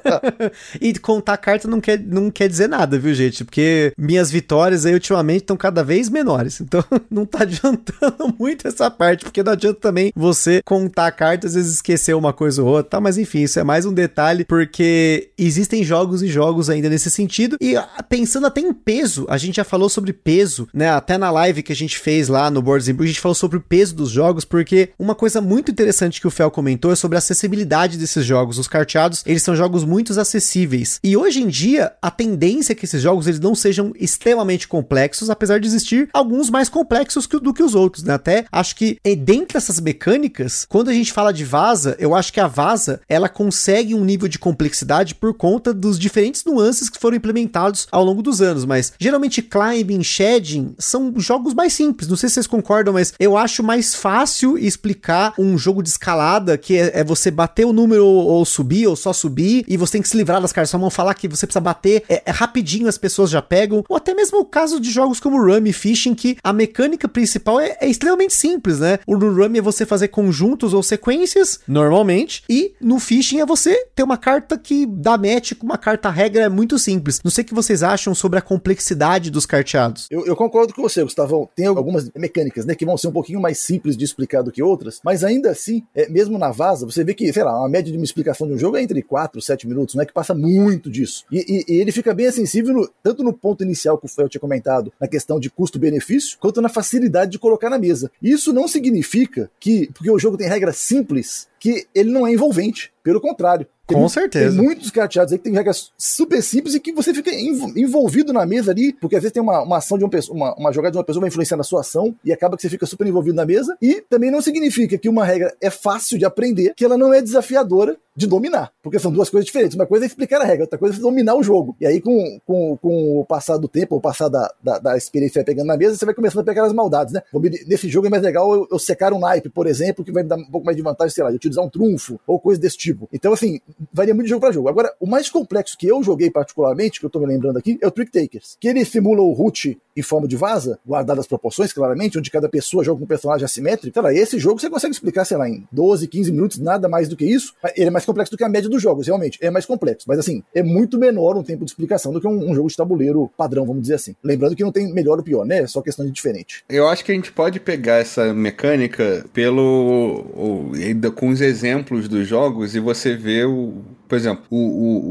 Speaker 2: e contar carta não quer, não quer dizer nada, viu, gente? Porque minhas vitórias aí ultimamente estão cada vez menores. Então não tá adiantando muito essa parte, porque não adianta também você contar cartas, às vezes esquecer uma coisa ou outra, tá? Mas enfim, isso é mais um detalhe, porque existem jogos e jogos ainda nesse sentido. E ah, pensando até em peso, a gente já falou sobre peso, né? Até na live que a gente fez lá no Boards Brew, a gente falou sobre o peso dos jogos, porque uma coisa muito interessante que o Fel comentou é sobre a acessibilidade desses jogos. Os carteados, eles são jogos muito acessíveis. E hoje em dia, a tendência é que esses jogos eles não sejam extremamente complexos, apesar de existir alguns mais complexos que, do que os outros, né? Até acho que dentro dessas mecânicas, quando a gente fala de vaza, eu acho que a vaza, ela consegue um nível de complexidade por conta dos diferentes nuances que foram implementados ao longo dos anos, mas geralmente climbing, shedding são jogos mais simples, não sei se vocês concordam, mas eu acho mais fácil explicar um jogo de escalada, que é, é você bater o número ou, subir, ou só subir, e você tem que se livrar das cartas, só vão falar que você precisa bater, é, é rapidinho as pessoas já pegam, ou até mesmo o caso de jogos como Rummy Fishing, que a mecânica principal é, é extremamente simples, né? O Rummy é você fazer conjuntos ou sequências, normalmente, e no Fishing é você ter uma carta que dá match com uma carta regra é muito simples. Não sei o que vocês acham sobre a complexidade dos carteados.
Speaker 3: Eu, eu concordo com você, Gustavo. Tem algumas mecânicas, né, que vão ser um pouquinho mais simples de explicar do que outras, mas ainda assim, é, mesmo na vaza, você vê que, sei lá, a média de uma explicação de um jogo é entre 4 e 7 minutos, não é que passa muito disso. E, e, e ele fica bem acessível no, tanto no ponto inicial que o Fel tinha comentado, na questão de custo-benefício, quanto na facilidade de colocar na mesa. Isso não significa que, porque o jogo tem regras simples, que ele não é envolvente. Pelo contrário,
Speaker 2: com certeza.
Speaker 3: Tem muitos carteados aí que tem regras super simples e que você fica envolvido na mesa ali, porque às vezes tem uma, uma ação de uma pessoa, uma, uma jogada de uma pessoa vai influenciar na sua ação e acaba que você fica super envolvido na mesa. E também não significa que uma regra é fácil de aprender, que ela não é desafiadora de dominar, porque são duas coisas diferentes. Uma coisa é explicar a regra, outra coisa é dominar o jogo. E aí, com, com, com o passar do tempo, o passar da, da, da experiência pegando na mesa, você vai começando a pegar as maldades, né? Nesse jogo é mais legal eu, eu secar um naipe, por exemplo, que vai me dar um pouco mais de vantagem, sei lá, de utilizar um trunfo ou coisa desse tipo. Então, assim, varia muito de jogo para jogo. Agora, o mais complexo que eu joguei particularmente, que eu tô me lembrando aqui, é o Trick Takers, que ele simula o root em forma de vaza, guardado as proporções, claramente, onde cada pessoa joga com um personagem assimétrico. Sei lá, esse jogo você consegue explicar, sei lá, em 12, 15 minutos, nada mais do que isso. Ele é mais complexo do que a média dos jogos, realmente. É mais complexo. Mas, assim, é muito menor um tempo de explicação do que um, um jogo de tabuleiro padrão, vamos dizer assim. Lembrando que não tem melhor ou pior, né? É só questão de diferente.
Speaker 4: Eu acho que a gente pode pegar essa mecânica pelo. Com os exemplos dos jogos e você ver o Por exemplo, o,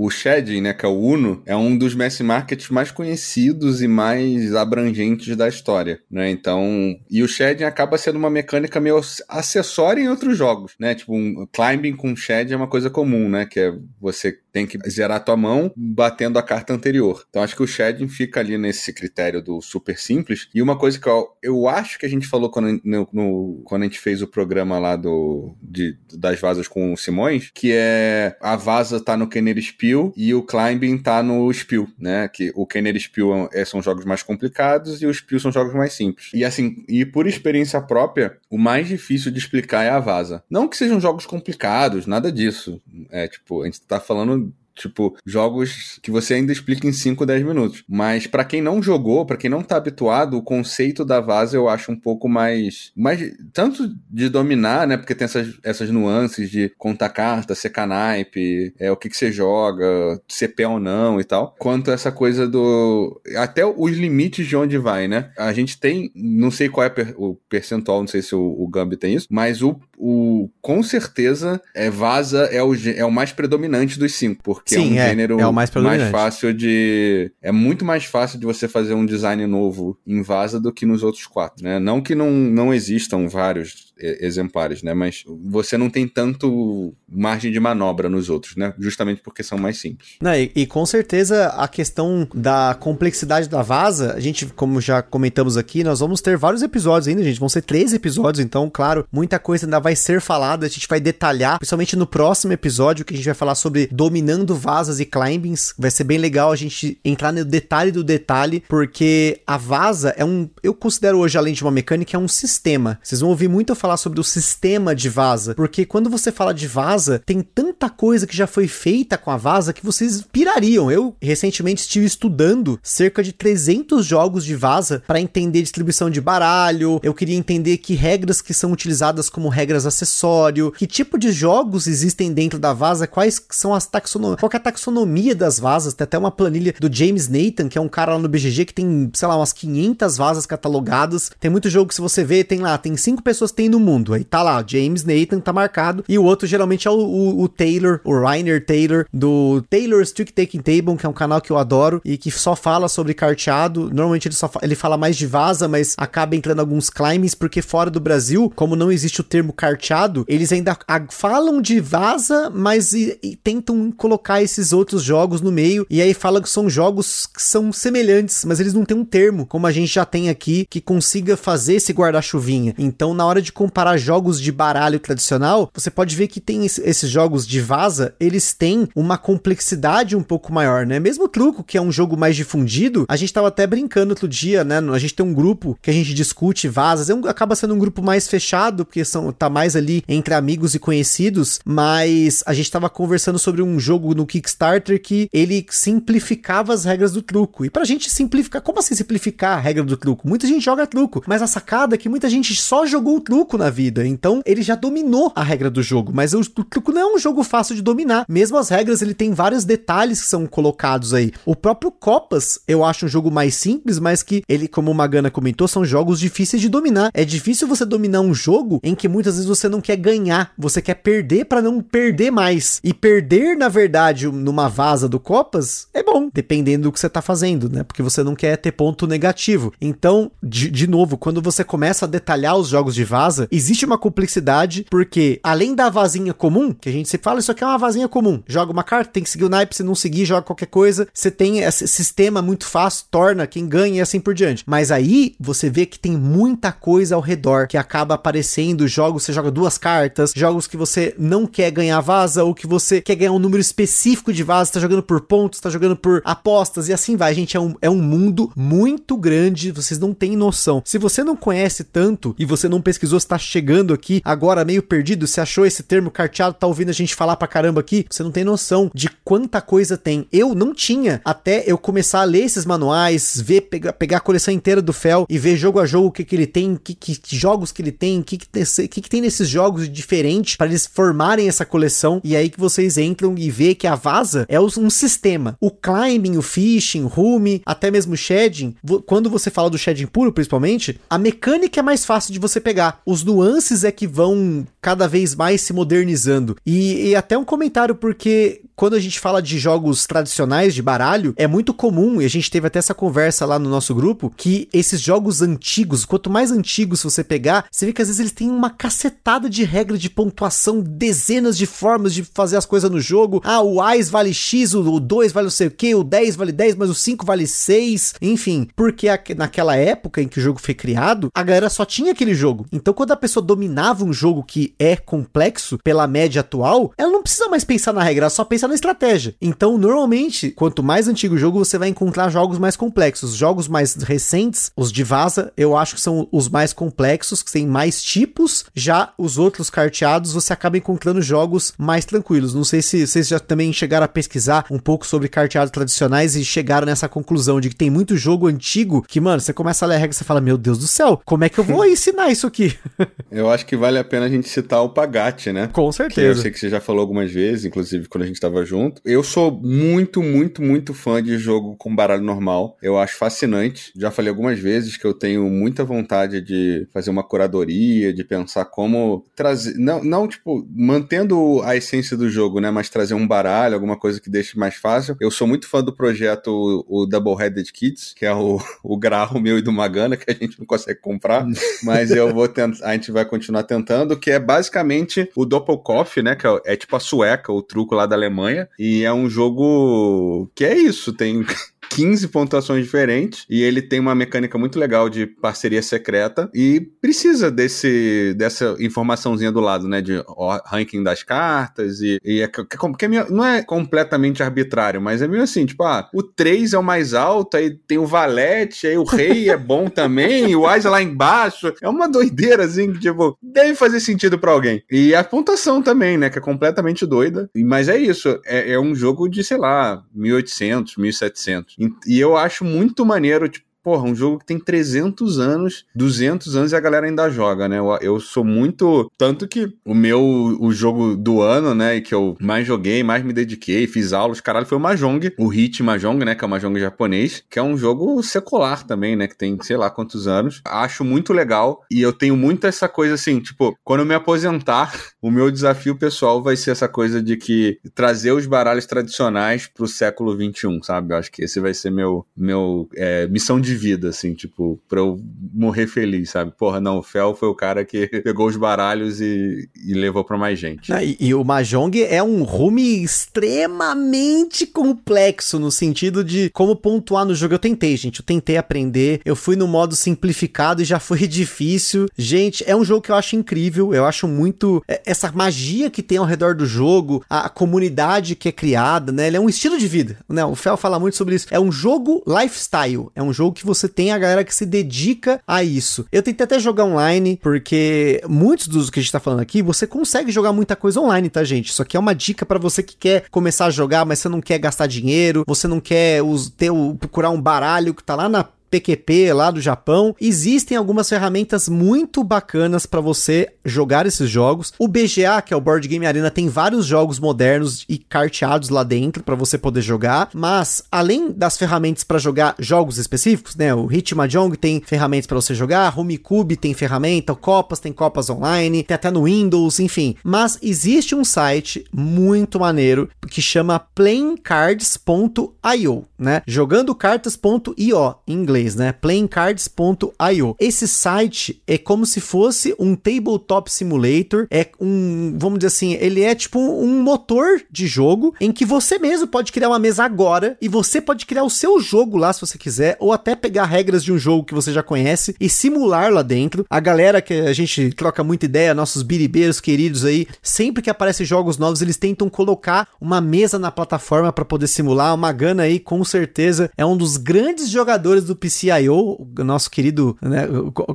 Speaker 4: o, o Shedding, né, que é o Uno, é um dos mass markets mais conhecidos e mais abrangentes da história, né? Então, e o Shedding acaba sendo uma mecânica meio acessória em outros jogos, né? Tipo, um climbing com Shed é uma coisa comum, né? Que é você tem que zerar a tua mão batendo a carta anterior. Então acho que o Shedding fica ali nesse critério do super simples. E uma coisa que eu, eu acho que a gente falou quando, no, no, quando a gente fez o programa lá do, de, das vasas com o Simões, que é a vaza tá no Kenner Spiel e o Climbing tá no Spiel, né? Que o Kenner Spiel é, são jogos mais complicados e o Spiel são jogos mais simples. E assim, e por experiência própria, o mais difícil de explicar é a vaza. Não que sejam jogos complicados, nada disso. É tipo, a gente tá falando Tipo, jogos que você ainda explica em 5, 10 minutos. Mas para quem não jogou, para quem não tá habituado, o conceito da vaza eu acho um pouco mais. mais tanto de dominar, né? Porque tem essas, essas nuances de contar carta, ser canaipe, é, o que, que você joga, ser pé ou não e tal. Quanto essa coisa do. Até os limites de onde vai, né? A gente tem. Não sei qual é o percentual, não sei se o, o Gumby tem isso, mas o, o com certeza é vaza é o, é o mais predominante dos cinco, porque que Sim, é um é, gênero é o mais, mais fácil de. É muito mais fácil de você fazer um design novo em Vaza do que nos outros quatro, né? Não que não, não existam vários exemplares, né? Mas você não tem tanto margem de manobra nos outros, né? Justamente porque são mais simples.
Speaker 2: Não, e, e, com certeza a questão da complexidade da vaza, a gente, como já comentamos aqui, nós vamos ter vários episódios ainda, gente. Vão ser três episódios, então, claro, muita coisa ainda vai ser falada. A gente vai detalhar, principalmente no próximo episódio, que a gente vai falar sobre dominando vazas e climbings. Vai ser bem legal a gente entrar no detalhe do detalhe, porque a vaza é um. Eu considero hoje, além de uma mecânica, é um sistema. Vocês vão ouvir muito eu falar sobre o sistema de vaza, porque quando você fala de vaza, tem tanta coisa que já foi feita com a vaza que vocês pirariam. Eu recentemente estive estudando cerca de 300 jogos de vaza para entender distribuição de baralho. Eu queria entender que regras que são utilizadas como regras acessório, que tipo de jogos existem dentro da vaza, quais são as taxonomias qual é a taxonomia das vasas. Tem até uma planilha do James Nathan, que é um cara lá no BGG que tem, sei lá, umas 500 vasas catalogadas. Tem muito jogo que se você vê, tem lá, tem cinco pessoas que mundo. Aí tá lá, James Nathan tá marcado. E o outro geralmente é o, o, o Taylor, o Rainer Taylor, do Taylor's Trick Taking Table, que é um canal que eu adoro e que só fala sobre carteado. Normalmente ele só ele fala mais de vaza, mas acaba entrando alguns climbs, porque fora do Brasil, como não existe o termo carteado, eles ainda falam de vaza, mas e, e tentam colocar esses outros jogos no meio, e aí fala que são jogos que são semelhantes, mas eles não têm um termo, como a gente já tem aqui, que consiga fazer esse guarda-chuvinha. Então, na hora de comparar jogos de baralho tradicional, você pode ver que tem esses jogos de vaza, eles têm uma complexidade um pouco maior, né? Mesmo o truco, que é um jogo mais difundido, a gente tava até brincando outro dia, né? A gente tem um grupo que a gente discute vazas, é um, acaba sendo um grupo mais fechado, porque são, tá mais ali entre amigos e conhecidos, mas a gente tava conversando sobre um jogo no Kickstarter que ele simplificava as regras do truco. E pra gente simplificar, como assim simplificar a regra do truco? Muita gente joga truco, mas a sacada é que muita gente só jogou o truco na vida, então ele já dominou a regra do jogo, mas o truco não é um jogo fácil de dominar. Mesmo as regras, ele tem vários detalhes que são colocados aí. O próprio Copas, eu acho um jogo mais simples, mas que ele, como o Magana comentou, são jogos difíceis de dominar. É difícil você dominar um jogo em que muitas vezes você não quer ganhar, você quer perder para não perder mais. E perder, na verdade, numa vaza do Copas é bom, dependendo do que você tá fazendo, né? Porque você não quer ter ponto negativo. Então, de, de novo, quando você começa a detalhar os jogos de vaza, existe uma complexidade, porque além da vazinha comum, que a gente se fala, isso aqui é uma vazinha comum. Joga uma carta, tem que seguir o naipe, se não seguir, joga qualquer coisa. Você tem esse sistema muito fácil, torna quem ganha e assim por diante. Mas aí você vê que tem muita coisa ao redor que acaba aparecendo. Jogos, você joga duas cartas, jogos que você não quer ganhar vaza, ou que você quer ganhar um número específico de vaso, tá jogando por pontos, tá jogando por apostas e assim vai. Gente, é um, é um mundo muito grande, vocês não têm noção. Se você não conhece tanto e você não pesquisou, está chegando aqui agora meio perdido, se achou esse termo carteado, tá ouvindo a gente falar pra caramba aqui, você não tem noção de quanta coisa tem. Eu não tinha até eu começar a ler esses manuais, ver, pegar, pegar a coleção inteira do Fel e ver jogo a jogo o que, que ele tem, que, que, que jogos que ele tem, o que, que, que, que tem nesses jogos de diferente para eles formarem essa coleção. E aí que vocês entram e vê que a vaza é um sistema. O climbing, o fishing, o room, até mesmo o shedding, quando você fala do shedding puro, principalmente, a mecânica é mais fácil de você pegar. Os nuances é que vão cada vez mais se modernizando. E, e até um comentário, porque quando a gente fala de jogos tradicionais de baralho, é muito comum, e a gente teve até essa conversa lá no nosso grupo, que esses jogos antigos, quanto mais antigos você pegar, você vê que às vezes eles têm uma cacetada de regra de pontuação, dezenas de formas de fazer as coisas no jogo. Ah, o AIS vale X, o 2 vale não sei o que, o 10 vale 10, mas o 5 vale 6, enfim. Porque naquela época em que o jogo foi criado, a galera só tinha aquele jogo. Então quando a pessoa dominava um jogo que é complexo pela média atual, ela não precisa mais pensar na regra, ela só pensa na estratégia. Então, normalmente, quanto mais antigo o jogo, você vai encontrar jogos mais complexos. Jogos mais recentes, os de vaza, eu acho que são os mais complexos, que têm mais tipos. Já os outros carteados, você acaba encontrando jogos mais tranquilos. Não sei se vocês já também chegaram a pesquisar um pouco sobre carteados tradicionais e chegaram nessa conclusão de que tem muito jogo antigo que, mano, você começa a ler a regra e você fala, meu Deus do céu, como é que eu vou ensinar isso aqui?
Speaker 4: eu acho que vale a pena a gente citar o Pagate, né?
Speaker 2: Com certeza.
Speaker 4: Que eu sei que você já falou algumas vezes, inclusive quando a gente tava junto. Eu sou muito, muito, muito fã de jogo com baralho normal. Eu acho fascinante. Já falei algumas vezes que eu tenho muita vontade de fazer uma curadoria, de pensar como trazer. Não, não tipo, mantendo a essência do jogo, né? Mas trazer um baralho, alguma coisa que deixe mais fácil. Eu sou muito fã do projeto o Double Headed Kids, que é o, o grau meu e do Magana, que a gente não consegue comprar. mas eu vou tentar. A gente vai continuar tentando, que é basicamente o Doppelkopf, né? Que é, é tipo a sueca, o truco lá da Alemanha. E é um jogo que é isso, tem 15 pontuações diferentes e ele tem uma mecânica muito legal de parceria secreta e precisa desse dessa informaçãozinha do lado, né, de ranking das cartas e, e é, que, que é meio, não é completamente arbitrário, mas é meio assim, tipo, ah, o 3 é o mais alto, aí tem o valete, aí o rei é bom também, e o ás é lá embaixo. É uma doideira assim, que tipo, deve fazer sentido para alguém. E a pontuação também, né, que é completamente doida. Mas é isso, é, é um jogo de, sei lá, 1800, 1700. E eu acho muito maneiro, tipo, porra, um jogo que tem 300 anos, 200 anos e a galera ainda joga, né? Eu, eu, sou muito. Tanto que o meu o jogo do ano, né? E que eu mais joguei, mais me dediquei, fiz aulas, caralho, foi o Mahjong, o Hit Mahjong, né? Que é o Mahjong japonês, que é um jogo secular também, né? Que tem sei lá quantos anos. Acho muito legal e eu tenho muito essa coisa assim, tipo, quando eu me aposentar, o meu desafio pessoal vai ser essa coisa de que trazer os baralhos tradicionais pro século 21, sabe? Eu acho que esse vai ser meu, meu é, missão de vida, assim, tipo, pra eu morrer feliz, sabe? Porra, não, o Fel foi o cara que pegou os baralhos e, e levou pra mais gente.
Speaker 2: Ah, e, e, o Mahjong é um rume extremamente complexo no sentido de como pontuar no jogo. Eu tentei, gente, eu tentei aprender, eu fui no modo simplificado e já foi difícil. Gente, é um jogo que eu acho incrível, eu acho muito é, essa magia que tem ao redor do jogo, a, a comunidade que é criada, né? Ele é um estilo de vida, né? O Fel fala muito sobre isso. É um jogo lifestyle, é um jogo que você tem a galera que se dedica a isso. Eu tentei até jogar online, porque muitos dos que a gente tá falando aqui, você consegue jogar muita coisa online, tá, gente? Isso aqui é uma dica para você que quer começar a jogar, mas você não quer gastar dinheiro, você não quer os, ter procurar um baralho que tá lá na PQP lá do Japão. Existem algumas ferramentas muito bacanas para você jogar esses jogos. O BGA, que é o Board Game Arena, tem vários jogos modernos e carteados lá dentro para você poder jogar. Mas além das ferramentas para jogar jogos específicos, né? O Hit Mahjong tem ferramentas para você jogar, Rumicube tem ferramenta, o Copas tem Copas online, tem até no Windows, enfim. Mas existe um site muito maneiro que chama playingcards.io, né? Jogandocartas.io em inglês inglês, né? playingcards.io. Esse site é como se fosse um tabletop simulator, é um, vamos dizer assim, ele é tipo um motor de jogo em que você mesmo pode criar uma mesa agora e você pode criar o seu jogo lá se você quiser, ou até pegar regras de um jogo que você já conhece e simular lá dentro. A galera que a gente troca muita ideia, nossos biribeiros queridos aí, sempre que aparecem jogos novos, eles tentam colocar uma mesa na plataforma para poder simular. Uma Gana aí, com certeza, é um dos grandes jogadores do PC PCIO, nosso querido, né,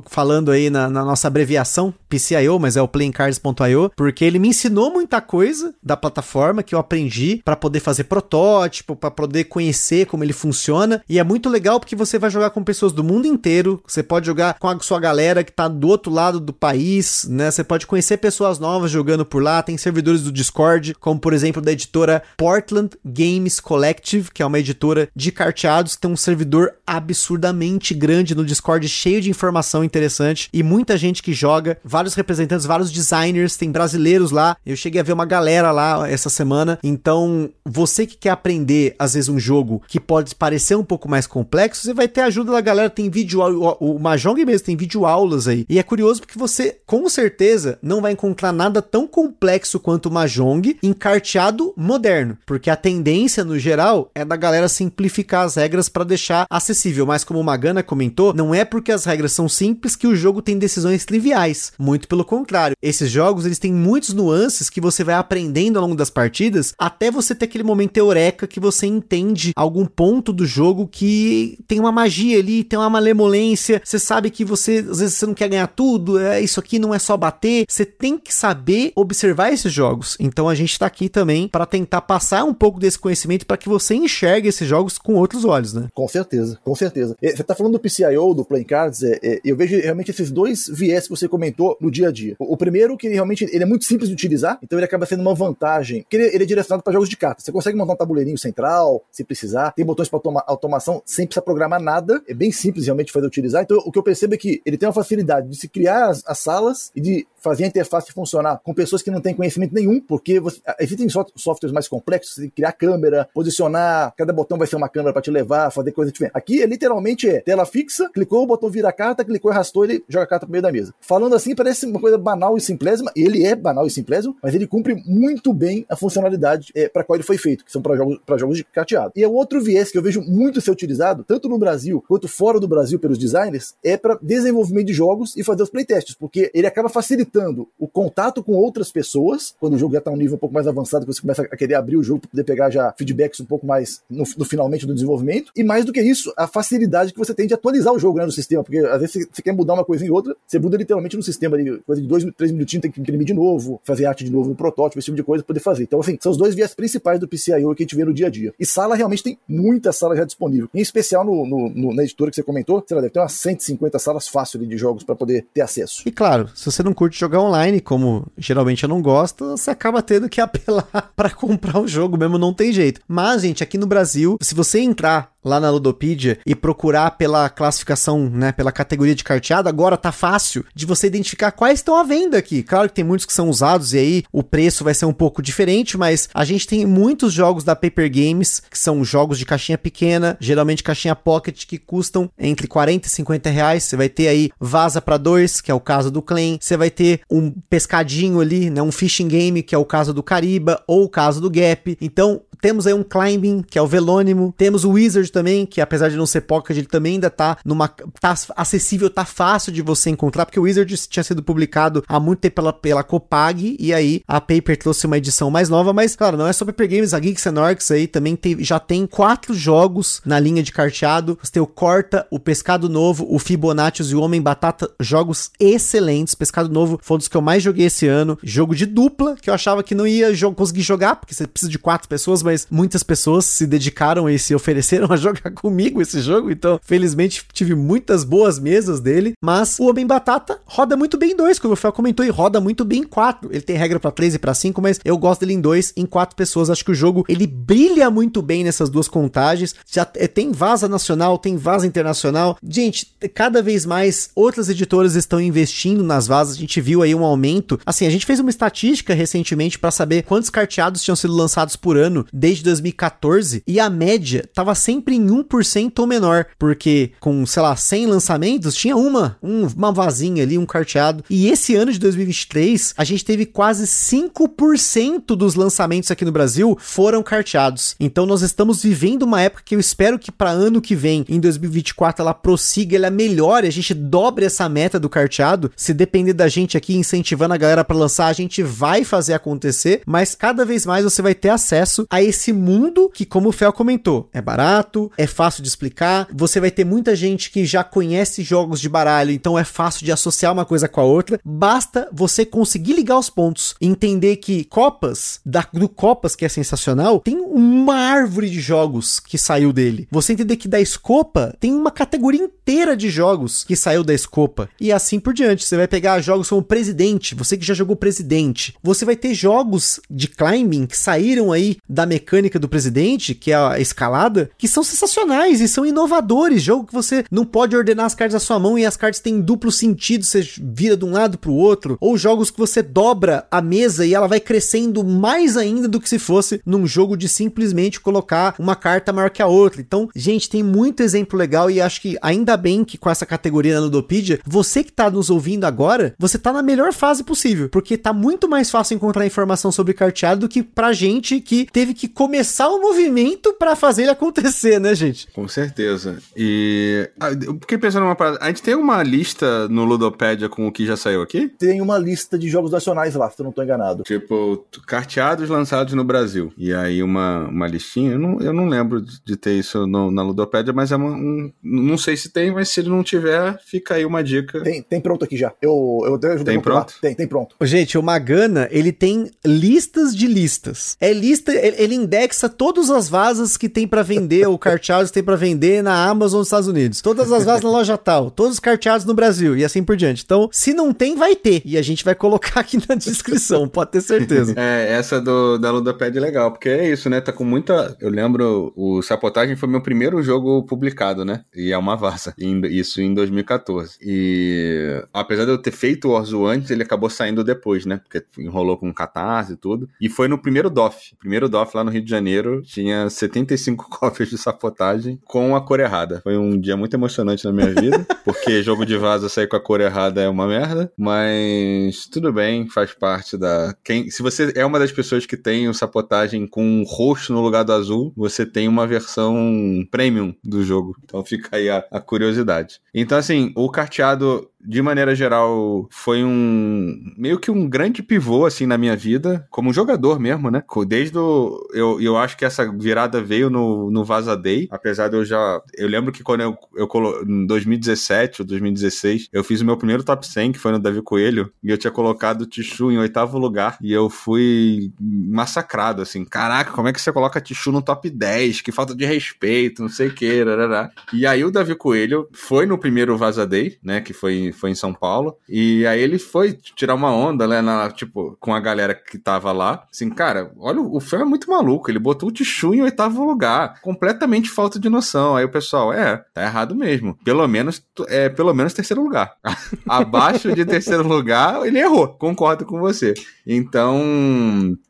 Speaker 2: falando aí na, na, nossa abreviação, PCIO, mas é o playingcards.io, porque ele me ensinou muita coisa da plataforma que eu aprendi para poder fazer protótipo, para poder conhecer como ele funciona, e é muito legal porque você vai jogar com pessoas do mundo inteiro, você pode jogar com a sua galera que tá do outro lado do país, né? Você pode conhecer pessoas novas jogando por lá, tem servidores do Discord, como por exemplo da editora Portland Games Collective, que é uma editora de carteados, que tem um servidor absurdo absurdamente grande no Discord, cheio de informação interessante e muita gente que joga, vários representantes, vários designers, tem brasileiros lá. Eu cheguei a ver uma galera lá essa semana. Então, você que quer aprender, às vezes, um jogo que pode parecer um pouco mais complexo, você vai ter ajuda da galera. Tem vídeo, o, Mahjong mesmo tem vídeo aulas aí. E é curioso porque você, com certeza, não vai encontrar nada tão complexo quanto o Mahjong em carteado moderno. Porque a tendência, no geral, é da galera simplificar as regras para deixar acessível. Mas como o Magana comentou, não é porque as regras são simples que o jogo tem decisões triviais. Muito pelo contrário. Esses jogos, eles têm muitos nuances que você vai aprendendo ao longo das partidas, até você ter aquele momento eureka que você entende algum ponto do jogo que tem uma magia ali, tem uma malemolência, você sabe que você, às vezes você não quer ganhar tudo, é, isso aqui não é só bater, você tem que saber observar esses jogos. Então a gente tá aqui também para tentar passar um pouco desse conhecimento para que você enxergue esses jogos com outros olhos, né?
Speaker 3: Com certeza, com certeza. Você tá falando do PCIO, do Playing Cards, é, é, eu vejo realmente esses dois viés que você comentou no dia a dia. O, o primeiro, que realmente ele é muito simples de utilizar, então ele acaba sendo uma vantagem, porque ele, ele é direcionado para jogos de cartas. Você consegue montar um tabuleirinho central, se precisar, tem botões para automa automação sem precisar programar nada, é bem simples realmente fazer utilizar. Então o que eu percebo é que ele tem uma facilidade de se criar as, as salas e de fazer a interface funcionar com pessoas que não têm conhecimento nenhum, porque você, existem softwares mais complexos, criar câmera, posicionar, cada botão vai ser uma câmera para te levar, fazer coisa diferente. Aqui é literalmente é tela fixa, clicou, o botão vira a carta, clicou arrastou, ele joga a carta pro meio da mesa. Falando assim, parece uma coisa banal e simplésima, ele é banal e simplésimo, mas ele cumpre muito bem a funcionalidade é, para qual ele foi feito, que são para jogos, jogos de carteado. E é outro viés que eu vejo muito ser utilizado, tanto no Brasil quanto fora do Brasil pelos designers, é para desenvolvimento de jogos e fazer os playtests, porque ele acaba facilitando o contato com outras pessoas, quando o jogo já está um nível um pouco mais avançado, que você começa a querer abrir o jogo para poder pegar já feedbacks um pouco mais no, no, finalmente do desenvolvimento, e mais do que isso, a facilidade que você tem de atualizar o jogo né, no sistema, porque às vezes você quer mudar uma coisa em outra, você muda literalmente no sistema ali, coisa de dois, três minutinhos, tem que imprimir de novo, fazer arte de novo no protótipo, esse tipo de coisa, poder fazer. Então, assim, são os dois viés principais do PCIO que a gente vê no dia a dia. E sala realmente tem muita sala já disponível. Em especial no, no, no na editora que você comentou, sei lá, deve ter umas 150 salas fácil de jogos para poder ter acesso.
Speaker 2: E claro, se você não curte jogar online, como geralmente eu não gosto, você acaba tendo que apelar para comprar o jogo mesmo, não tem jeito. Mas, gente, aqui no Brasil, se você entrar lá na Ludopedia e procurar pela classificação, né, pela categoria de carteado, agora tá fácil de você identificar quais estão à venda aqui. Claro que tem muitos que são usados e aí o preço vai ser um pouco diferente, mas a gente tem muitos jogos da Paper Games, que são jogos de caixinha pequena, geralmente caixinha pocket, que custam entre 40 e 50 reais. Você vai ter aí Vaza para dois, que é o caso do Clan. Você vai ter um pescadinho ali, né, um fishing game, que é o caso do Cariba, ou o caso do Gap. Então, temos aí um Climbing, que é o Velônimo. Temos o Wizard também, que apesar de não ser pocket, ele também ainda tá numa. tá acessível, tá fácil de você encontrar, porque o Wizard tinha sido publicado há muito tempo pela, pela Copag, e aí a Paper trouxe uma edição mais nova, mas claro, não é só Paper Games, a Geeks and Orcs aí também tem, já tem quatro jogos na linha de carteado. Você tem o Corta, o Pescado Novo, o Fibonacci e o Homem Batata, jogos excelentes. Pescado Novo foi um dos que eu mais joguei esse ano. Jogo de dupla, que eu achava que não ia conseguir jogar, porque você precisa de quatro pessoas, mas mas muitas pessoas se dedicaram e se ofereceram a jogar comigo esse jogo, então felizmente tive muitas boas mesas dele, mas o Homem Batata roda muito bem em dois, como o Fel comentou, e roda muito bem em quatro. Ele tem regra para três e para cinco, mas eu gosto dele em dois, em quatro pessoas. Acho que o jogo ele brilha muito bem nessas duas contagens. Já é, tem vaza nacional, tem vaza internacional. Gente, cada vez mais outras editoras estão investindo nas vazas. A gente viu aí um aumento. Assim, a gente fez uma estatística recentemente para saber quantos carteados tinham sido lançados por ano desde 2014 e a média tava sempre em 1% ou menor, porque com, sei lá, 100 lançamentos, tinha uma, um, uma vazinha ali, um carteado. E esse ano de 2023, a gente teve quase 5% dos lançamentos aqui no Brasil foram carteados. Então nós estamos vivendo uma época que eu espero que para ano que vem, em 2024, ela prossiga, ela melhore, a gente dobre essa meta do carteado. Se depender da gente aqui incentivando a galera para lançar, a gente vai fazer acontecer, mas cada vez mais você vai ter acesso a esse mundo que, como o Fel comentou, é barato, é fácil de explicar. Você vai ter muita gente que já conhece jogos de baralho, então é fácil de associar uma coisa com a outra. Basta você conseguir ligar os pontos, entender que Copas, da, do Copas, que é sensacional, tem uma árvore de jogos que saiu dele. Você entender que da Escopa tem uma categoria inteira de jogos que saiu da Escopa. E assim por diante. Você vai pegar jogos como Presidente, você que já jogou Presidente. Você vai ter jogos de climbing que saíram aí da mecânica do presidente, que é a escalada, que são sensacionais e são inovadores. Jogo que você não pode ordenar as cartas à sua mão e as cartas têm duplo sentido, você vira de um lado pro outro. Ou jogos que você dobra a mesa e ela vai crescendo mais ainda do que se fosse num jogo de simplesmente colocar uma carta maior que a outra. Então, gente, tem muito exemplo legal e acho que ainda bem que com essa categoria na Ludopedia, você que tá nos ouvindo agora, você tá na melhor fase possível, porque tá muito mais fácil encontrar informação sobre carteado do que pra gente que teve que começar o movimento para fazer ele acontecer, né, gente?
Speaker 4: Com certeza. E ah, eu fiquei pensando numa parada. A gente tem uma lista no Ludopédia com o que já saiu aqui?
Speaker 3: Tem uma lista de jogos nacionais lá, se eu não tô enganado.
Speaker 4: Tipo, carteados lançados no Brasil. E aí uma, uma listinha. Eu não, eu não lembro de ter isso no, na Ludopédia, mas é uma, um. Não sei se tem, mas se ele não tiver, fica aí uma dica.
Speaker 3: Tem, tem pronto aqui já. Eu, eu, eu
Speaker 4: Tem pronto?
Speaker 3: Tem, tem pronto.
Speaker 2: Gente, o Magana, ele tem listas de listas. É lista, ele, ele indexa todas as vasas que tem para vender, ou carteados que tem para vender na Amazon dos Estados Unidos. Todas as vasas na loja tal, todos os carteados no Brasil e assim por diante. Então, se não tem, vai ter. E a gente vai colocar aqui na descrição, pode ter certeza.
Speaker 4: É, essa do, da Ludopad é legal, porque é isso, né? Tá com muita. Eu lembro, o Sapotagem foi meu primeiro jogo publicado, né? E é uma vaza. Isso em 2014. E apesar de eu ter feito o Orzo antes, ele acabou saindo depois, né? Porque enrolou com catarse e tudo. E foi no primeiro DOF. Primeiro DOF lá no Rio de Janeiro tinha 75 cópias de Sapotagem com a cor errada. Foi um dia muito emocionante na minha vida, porque jogo de vaza sair com a cor errada é uma merda, mas tudo bem, faz parte da. Quem, se você é uma das pessoas que tem o sapotagem com um roxo no lugar do azul, você tem uma versão premium do jogo. Então fica aí a, a curiosidade. Então, assim, o carteado de maneira geral, foi um meio que um grande pivô assim na minha vida, como jogador mesmo, né? Desde o, eu, eu acho que essa virada veio no, no Vaza Day, apesar de eu já. Eu lembro que quando eu, eu colo, em 2017 ou 2016, eu fiz o meu primeiro top 100, que foi no Davi Coelho, e eu tinha colocado o Tichu em oitavo lugar, e eu fui massacrado, assim. Caraca, como é que você coloca Tichu no top 10? Que falta de respeito, não sei o que, rarará. E aí o Davi Coelho foi no primeiro Vaza Day, né? Que foi foi em São Paulo. E aí ele foi tirar uma onda, né? Na, tipo, com a galera que tava lá. Assim, cara, olha, o Fel é muito maluco. Ele botou o Tichu em oitavo lugar. Completamente falta de noção. Aí o pessoal, é, tá errado mesmo. Pelo menos, é, pelo menos terceiro lugar. Abaixo de terceiro lugar, ele errou. Concordo com você. Então,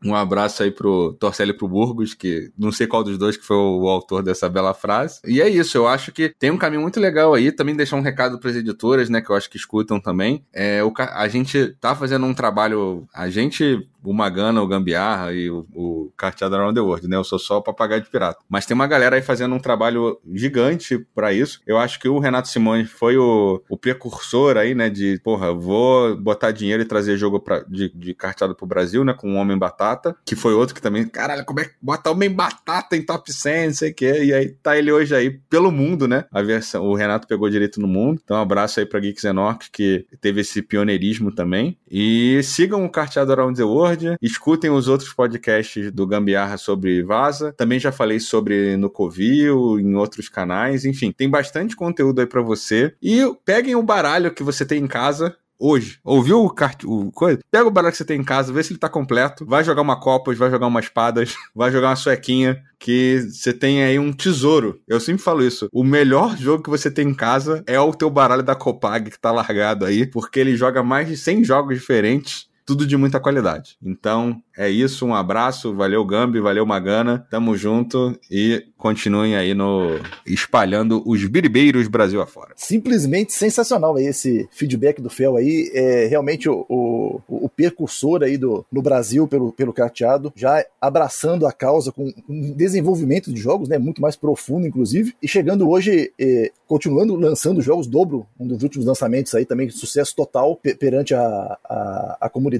Speaker 4: um abraço aí pro Torcelli pro Burgos, que não sei qual dos dois que foi o, autor dessa bela frase. E é isso, eu acho que tem um caminho muito legal aí. Também deixar um recado pras editoras, né? Que eu acho que escutam também. É, o, a gente tá fazendo um trabalho. A gente o Magana, o Gambiarra e o, o Carteado Around the World, né? Eu sou só o papagaio de pirata. Mas tem uma galera aí fazendo um trabalho gigante para isso. Eu acho que o Renato Simões foi o, o precursor aí, né? De, porra, vou botar dinheiro e trazer jogo pra, de, de carteado pro Brasil, né? Com o Homem Batata, que foi outro que também, caralho, como é que bota Homem Batata em top 100, não sei o quê. E aí tá ele hoje aí pelo mundo, né? A versão, o Renato pegou direito no mundo. Então, um abraço aí pra Geeks Enoch, que teve esse pioneirismo também. E sigam o Carteado Around the World escutem os outros podcasts do Gambiarra sobre Vaza. Também já falei sobre no Covil, em outros canais. Enfim, tem bastante conteúdo aí para você. E peguem o baralho que você tem em casa, hoje. Ouviu o, cart... o coisa? Pega o baralho que você tem em casa, vê se ele tá completo. Vai jogar uma copas, vai jogar uma espadas, vai jogar uma suequinha, que você tem aí um tesouro. Eu sempre falo isso. O melhor jogo que você tem em casa é o teu baralho da Copag que tá largado aí, porque ele joga mais de 100 jogos diferentes tudo de muita qualidade. Então, é isso, um abraço, valeu Gambi, valeu Magana, tamo junto e continuem aí no espalhando os biribeiros Brasil afora.
Speaker 3: Simplesmente sensacional aí esse feedback do Fel aí, é realmente o, o, o precursor aí do, no Brasil pelo, pelo carteado, já abraçando a causa com desenvolvimento de jogos, né, muito mais profundo inclusive, e chegando hoje, é, continuando lançando jogos, dobro, um dos últimos lançamentos aí também, sucesso total perante a, a, a comunidade,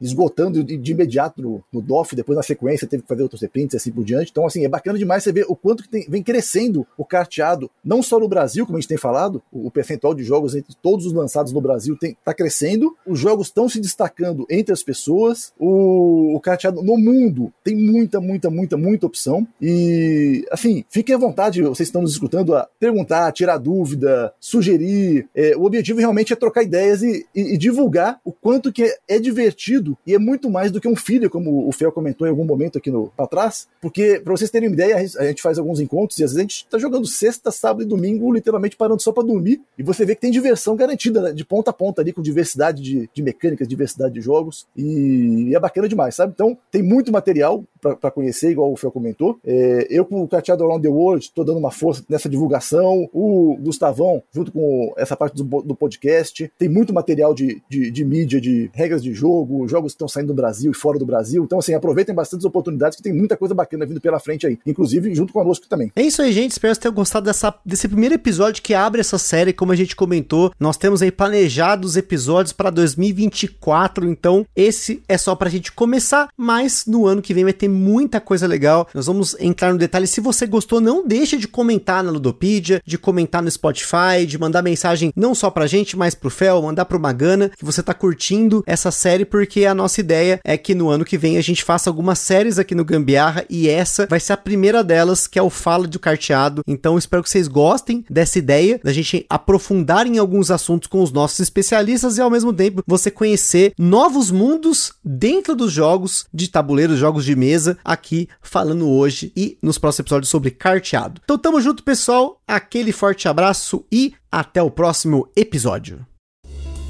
Speaker 3: esgotando de, imediato no, no, DOF, depois na sequência teve que fazer outros reprints e assim por diante. Então, assim, é bacana demais você ver o quanto que tem, vem crescendo o carteado, não só no Brasil, como a gente tem falado, o, o percentual de jogos entre todos os lançados no Brasil está crescendo, os jogos estão se destacando entre as pessoas, o, o carteado no mundo tem muita, muita, muita, muita opção. E, assim, fiquem à vontade, vocês estão nos escutando, a perguntar, tirar dúvida, sugerir. É, o objetivo realmente é trocar ideias e, e, e divulgar o quanto que é, é divertido divertido e é muito mais do que um filho, como o Fel comentou em algum momento aqui no pra trás, porque para vocês terem uma ideia, a gente faz alguns encontros e às vezes a gente tá jogando sexta, sábado e domingo, literalmente parando só para dormir, e você vê que tem diversão garantida, né? de ponta a ponta ali, com diversidade de, de mecânicas, diversidade de jogos, e é bacana demais, sabe? Então tem muito material para conhecer, igual o Fel comentou. É, eu com o Cateado Around the World estou dando uma força nessa divulgação, o Gustavão, junto com essa parte do, do podcast, tem muito material de, de, de mídia, de regras de jogo, jogos que estão saindo do Brasil e fora do Brasil. Então, assim, aproveitem bastante as oportunidades que tem muita coisa bacana vindo pela frente aí, inclusive junto conosco também.
Speaker 2: É isso aí, gente. Espero que tenham gostado dessa, desse primeiro episódio que abre essa série. Como a gente comentou, nós temos aí planejados episódios para 2024. Então, esse é só para a gente começar, mas no ano que vem vai ter muita coisa legal. Nós vamos entrar no detalhe. Se você gostou, não deixe de comentar na Ludopedia, de comentar no Spotify, de mandar mensagem não só pra gente, mas pro Fel, mandar pro Magana, que você tá curtindo essa série, porque a nossa ideia é que no ano que vem a gente faça algumas séries aqui no Gambiarra e essa vai ser a primeira delas, que é o Fala do Carteado. Então espero que vocês gostem dessa ideia, da gente aprofundar em alguns assuntos com os nossos especialistas e ao mesmo tempo você conhecer novos mundos dentro dos jogos de tabuleiro, jogos de mesa, aqui falando hoje e nos próximos episódios sobre carteado. Então tamo junto, pessoal. Aquele forte abraço e até o próximo episódio.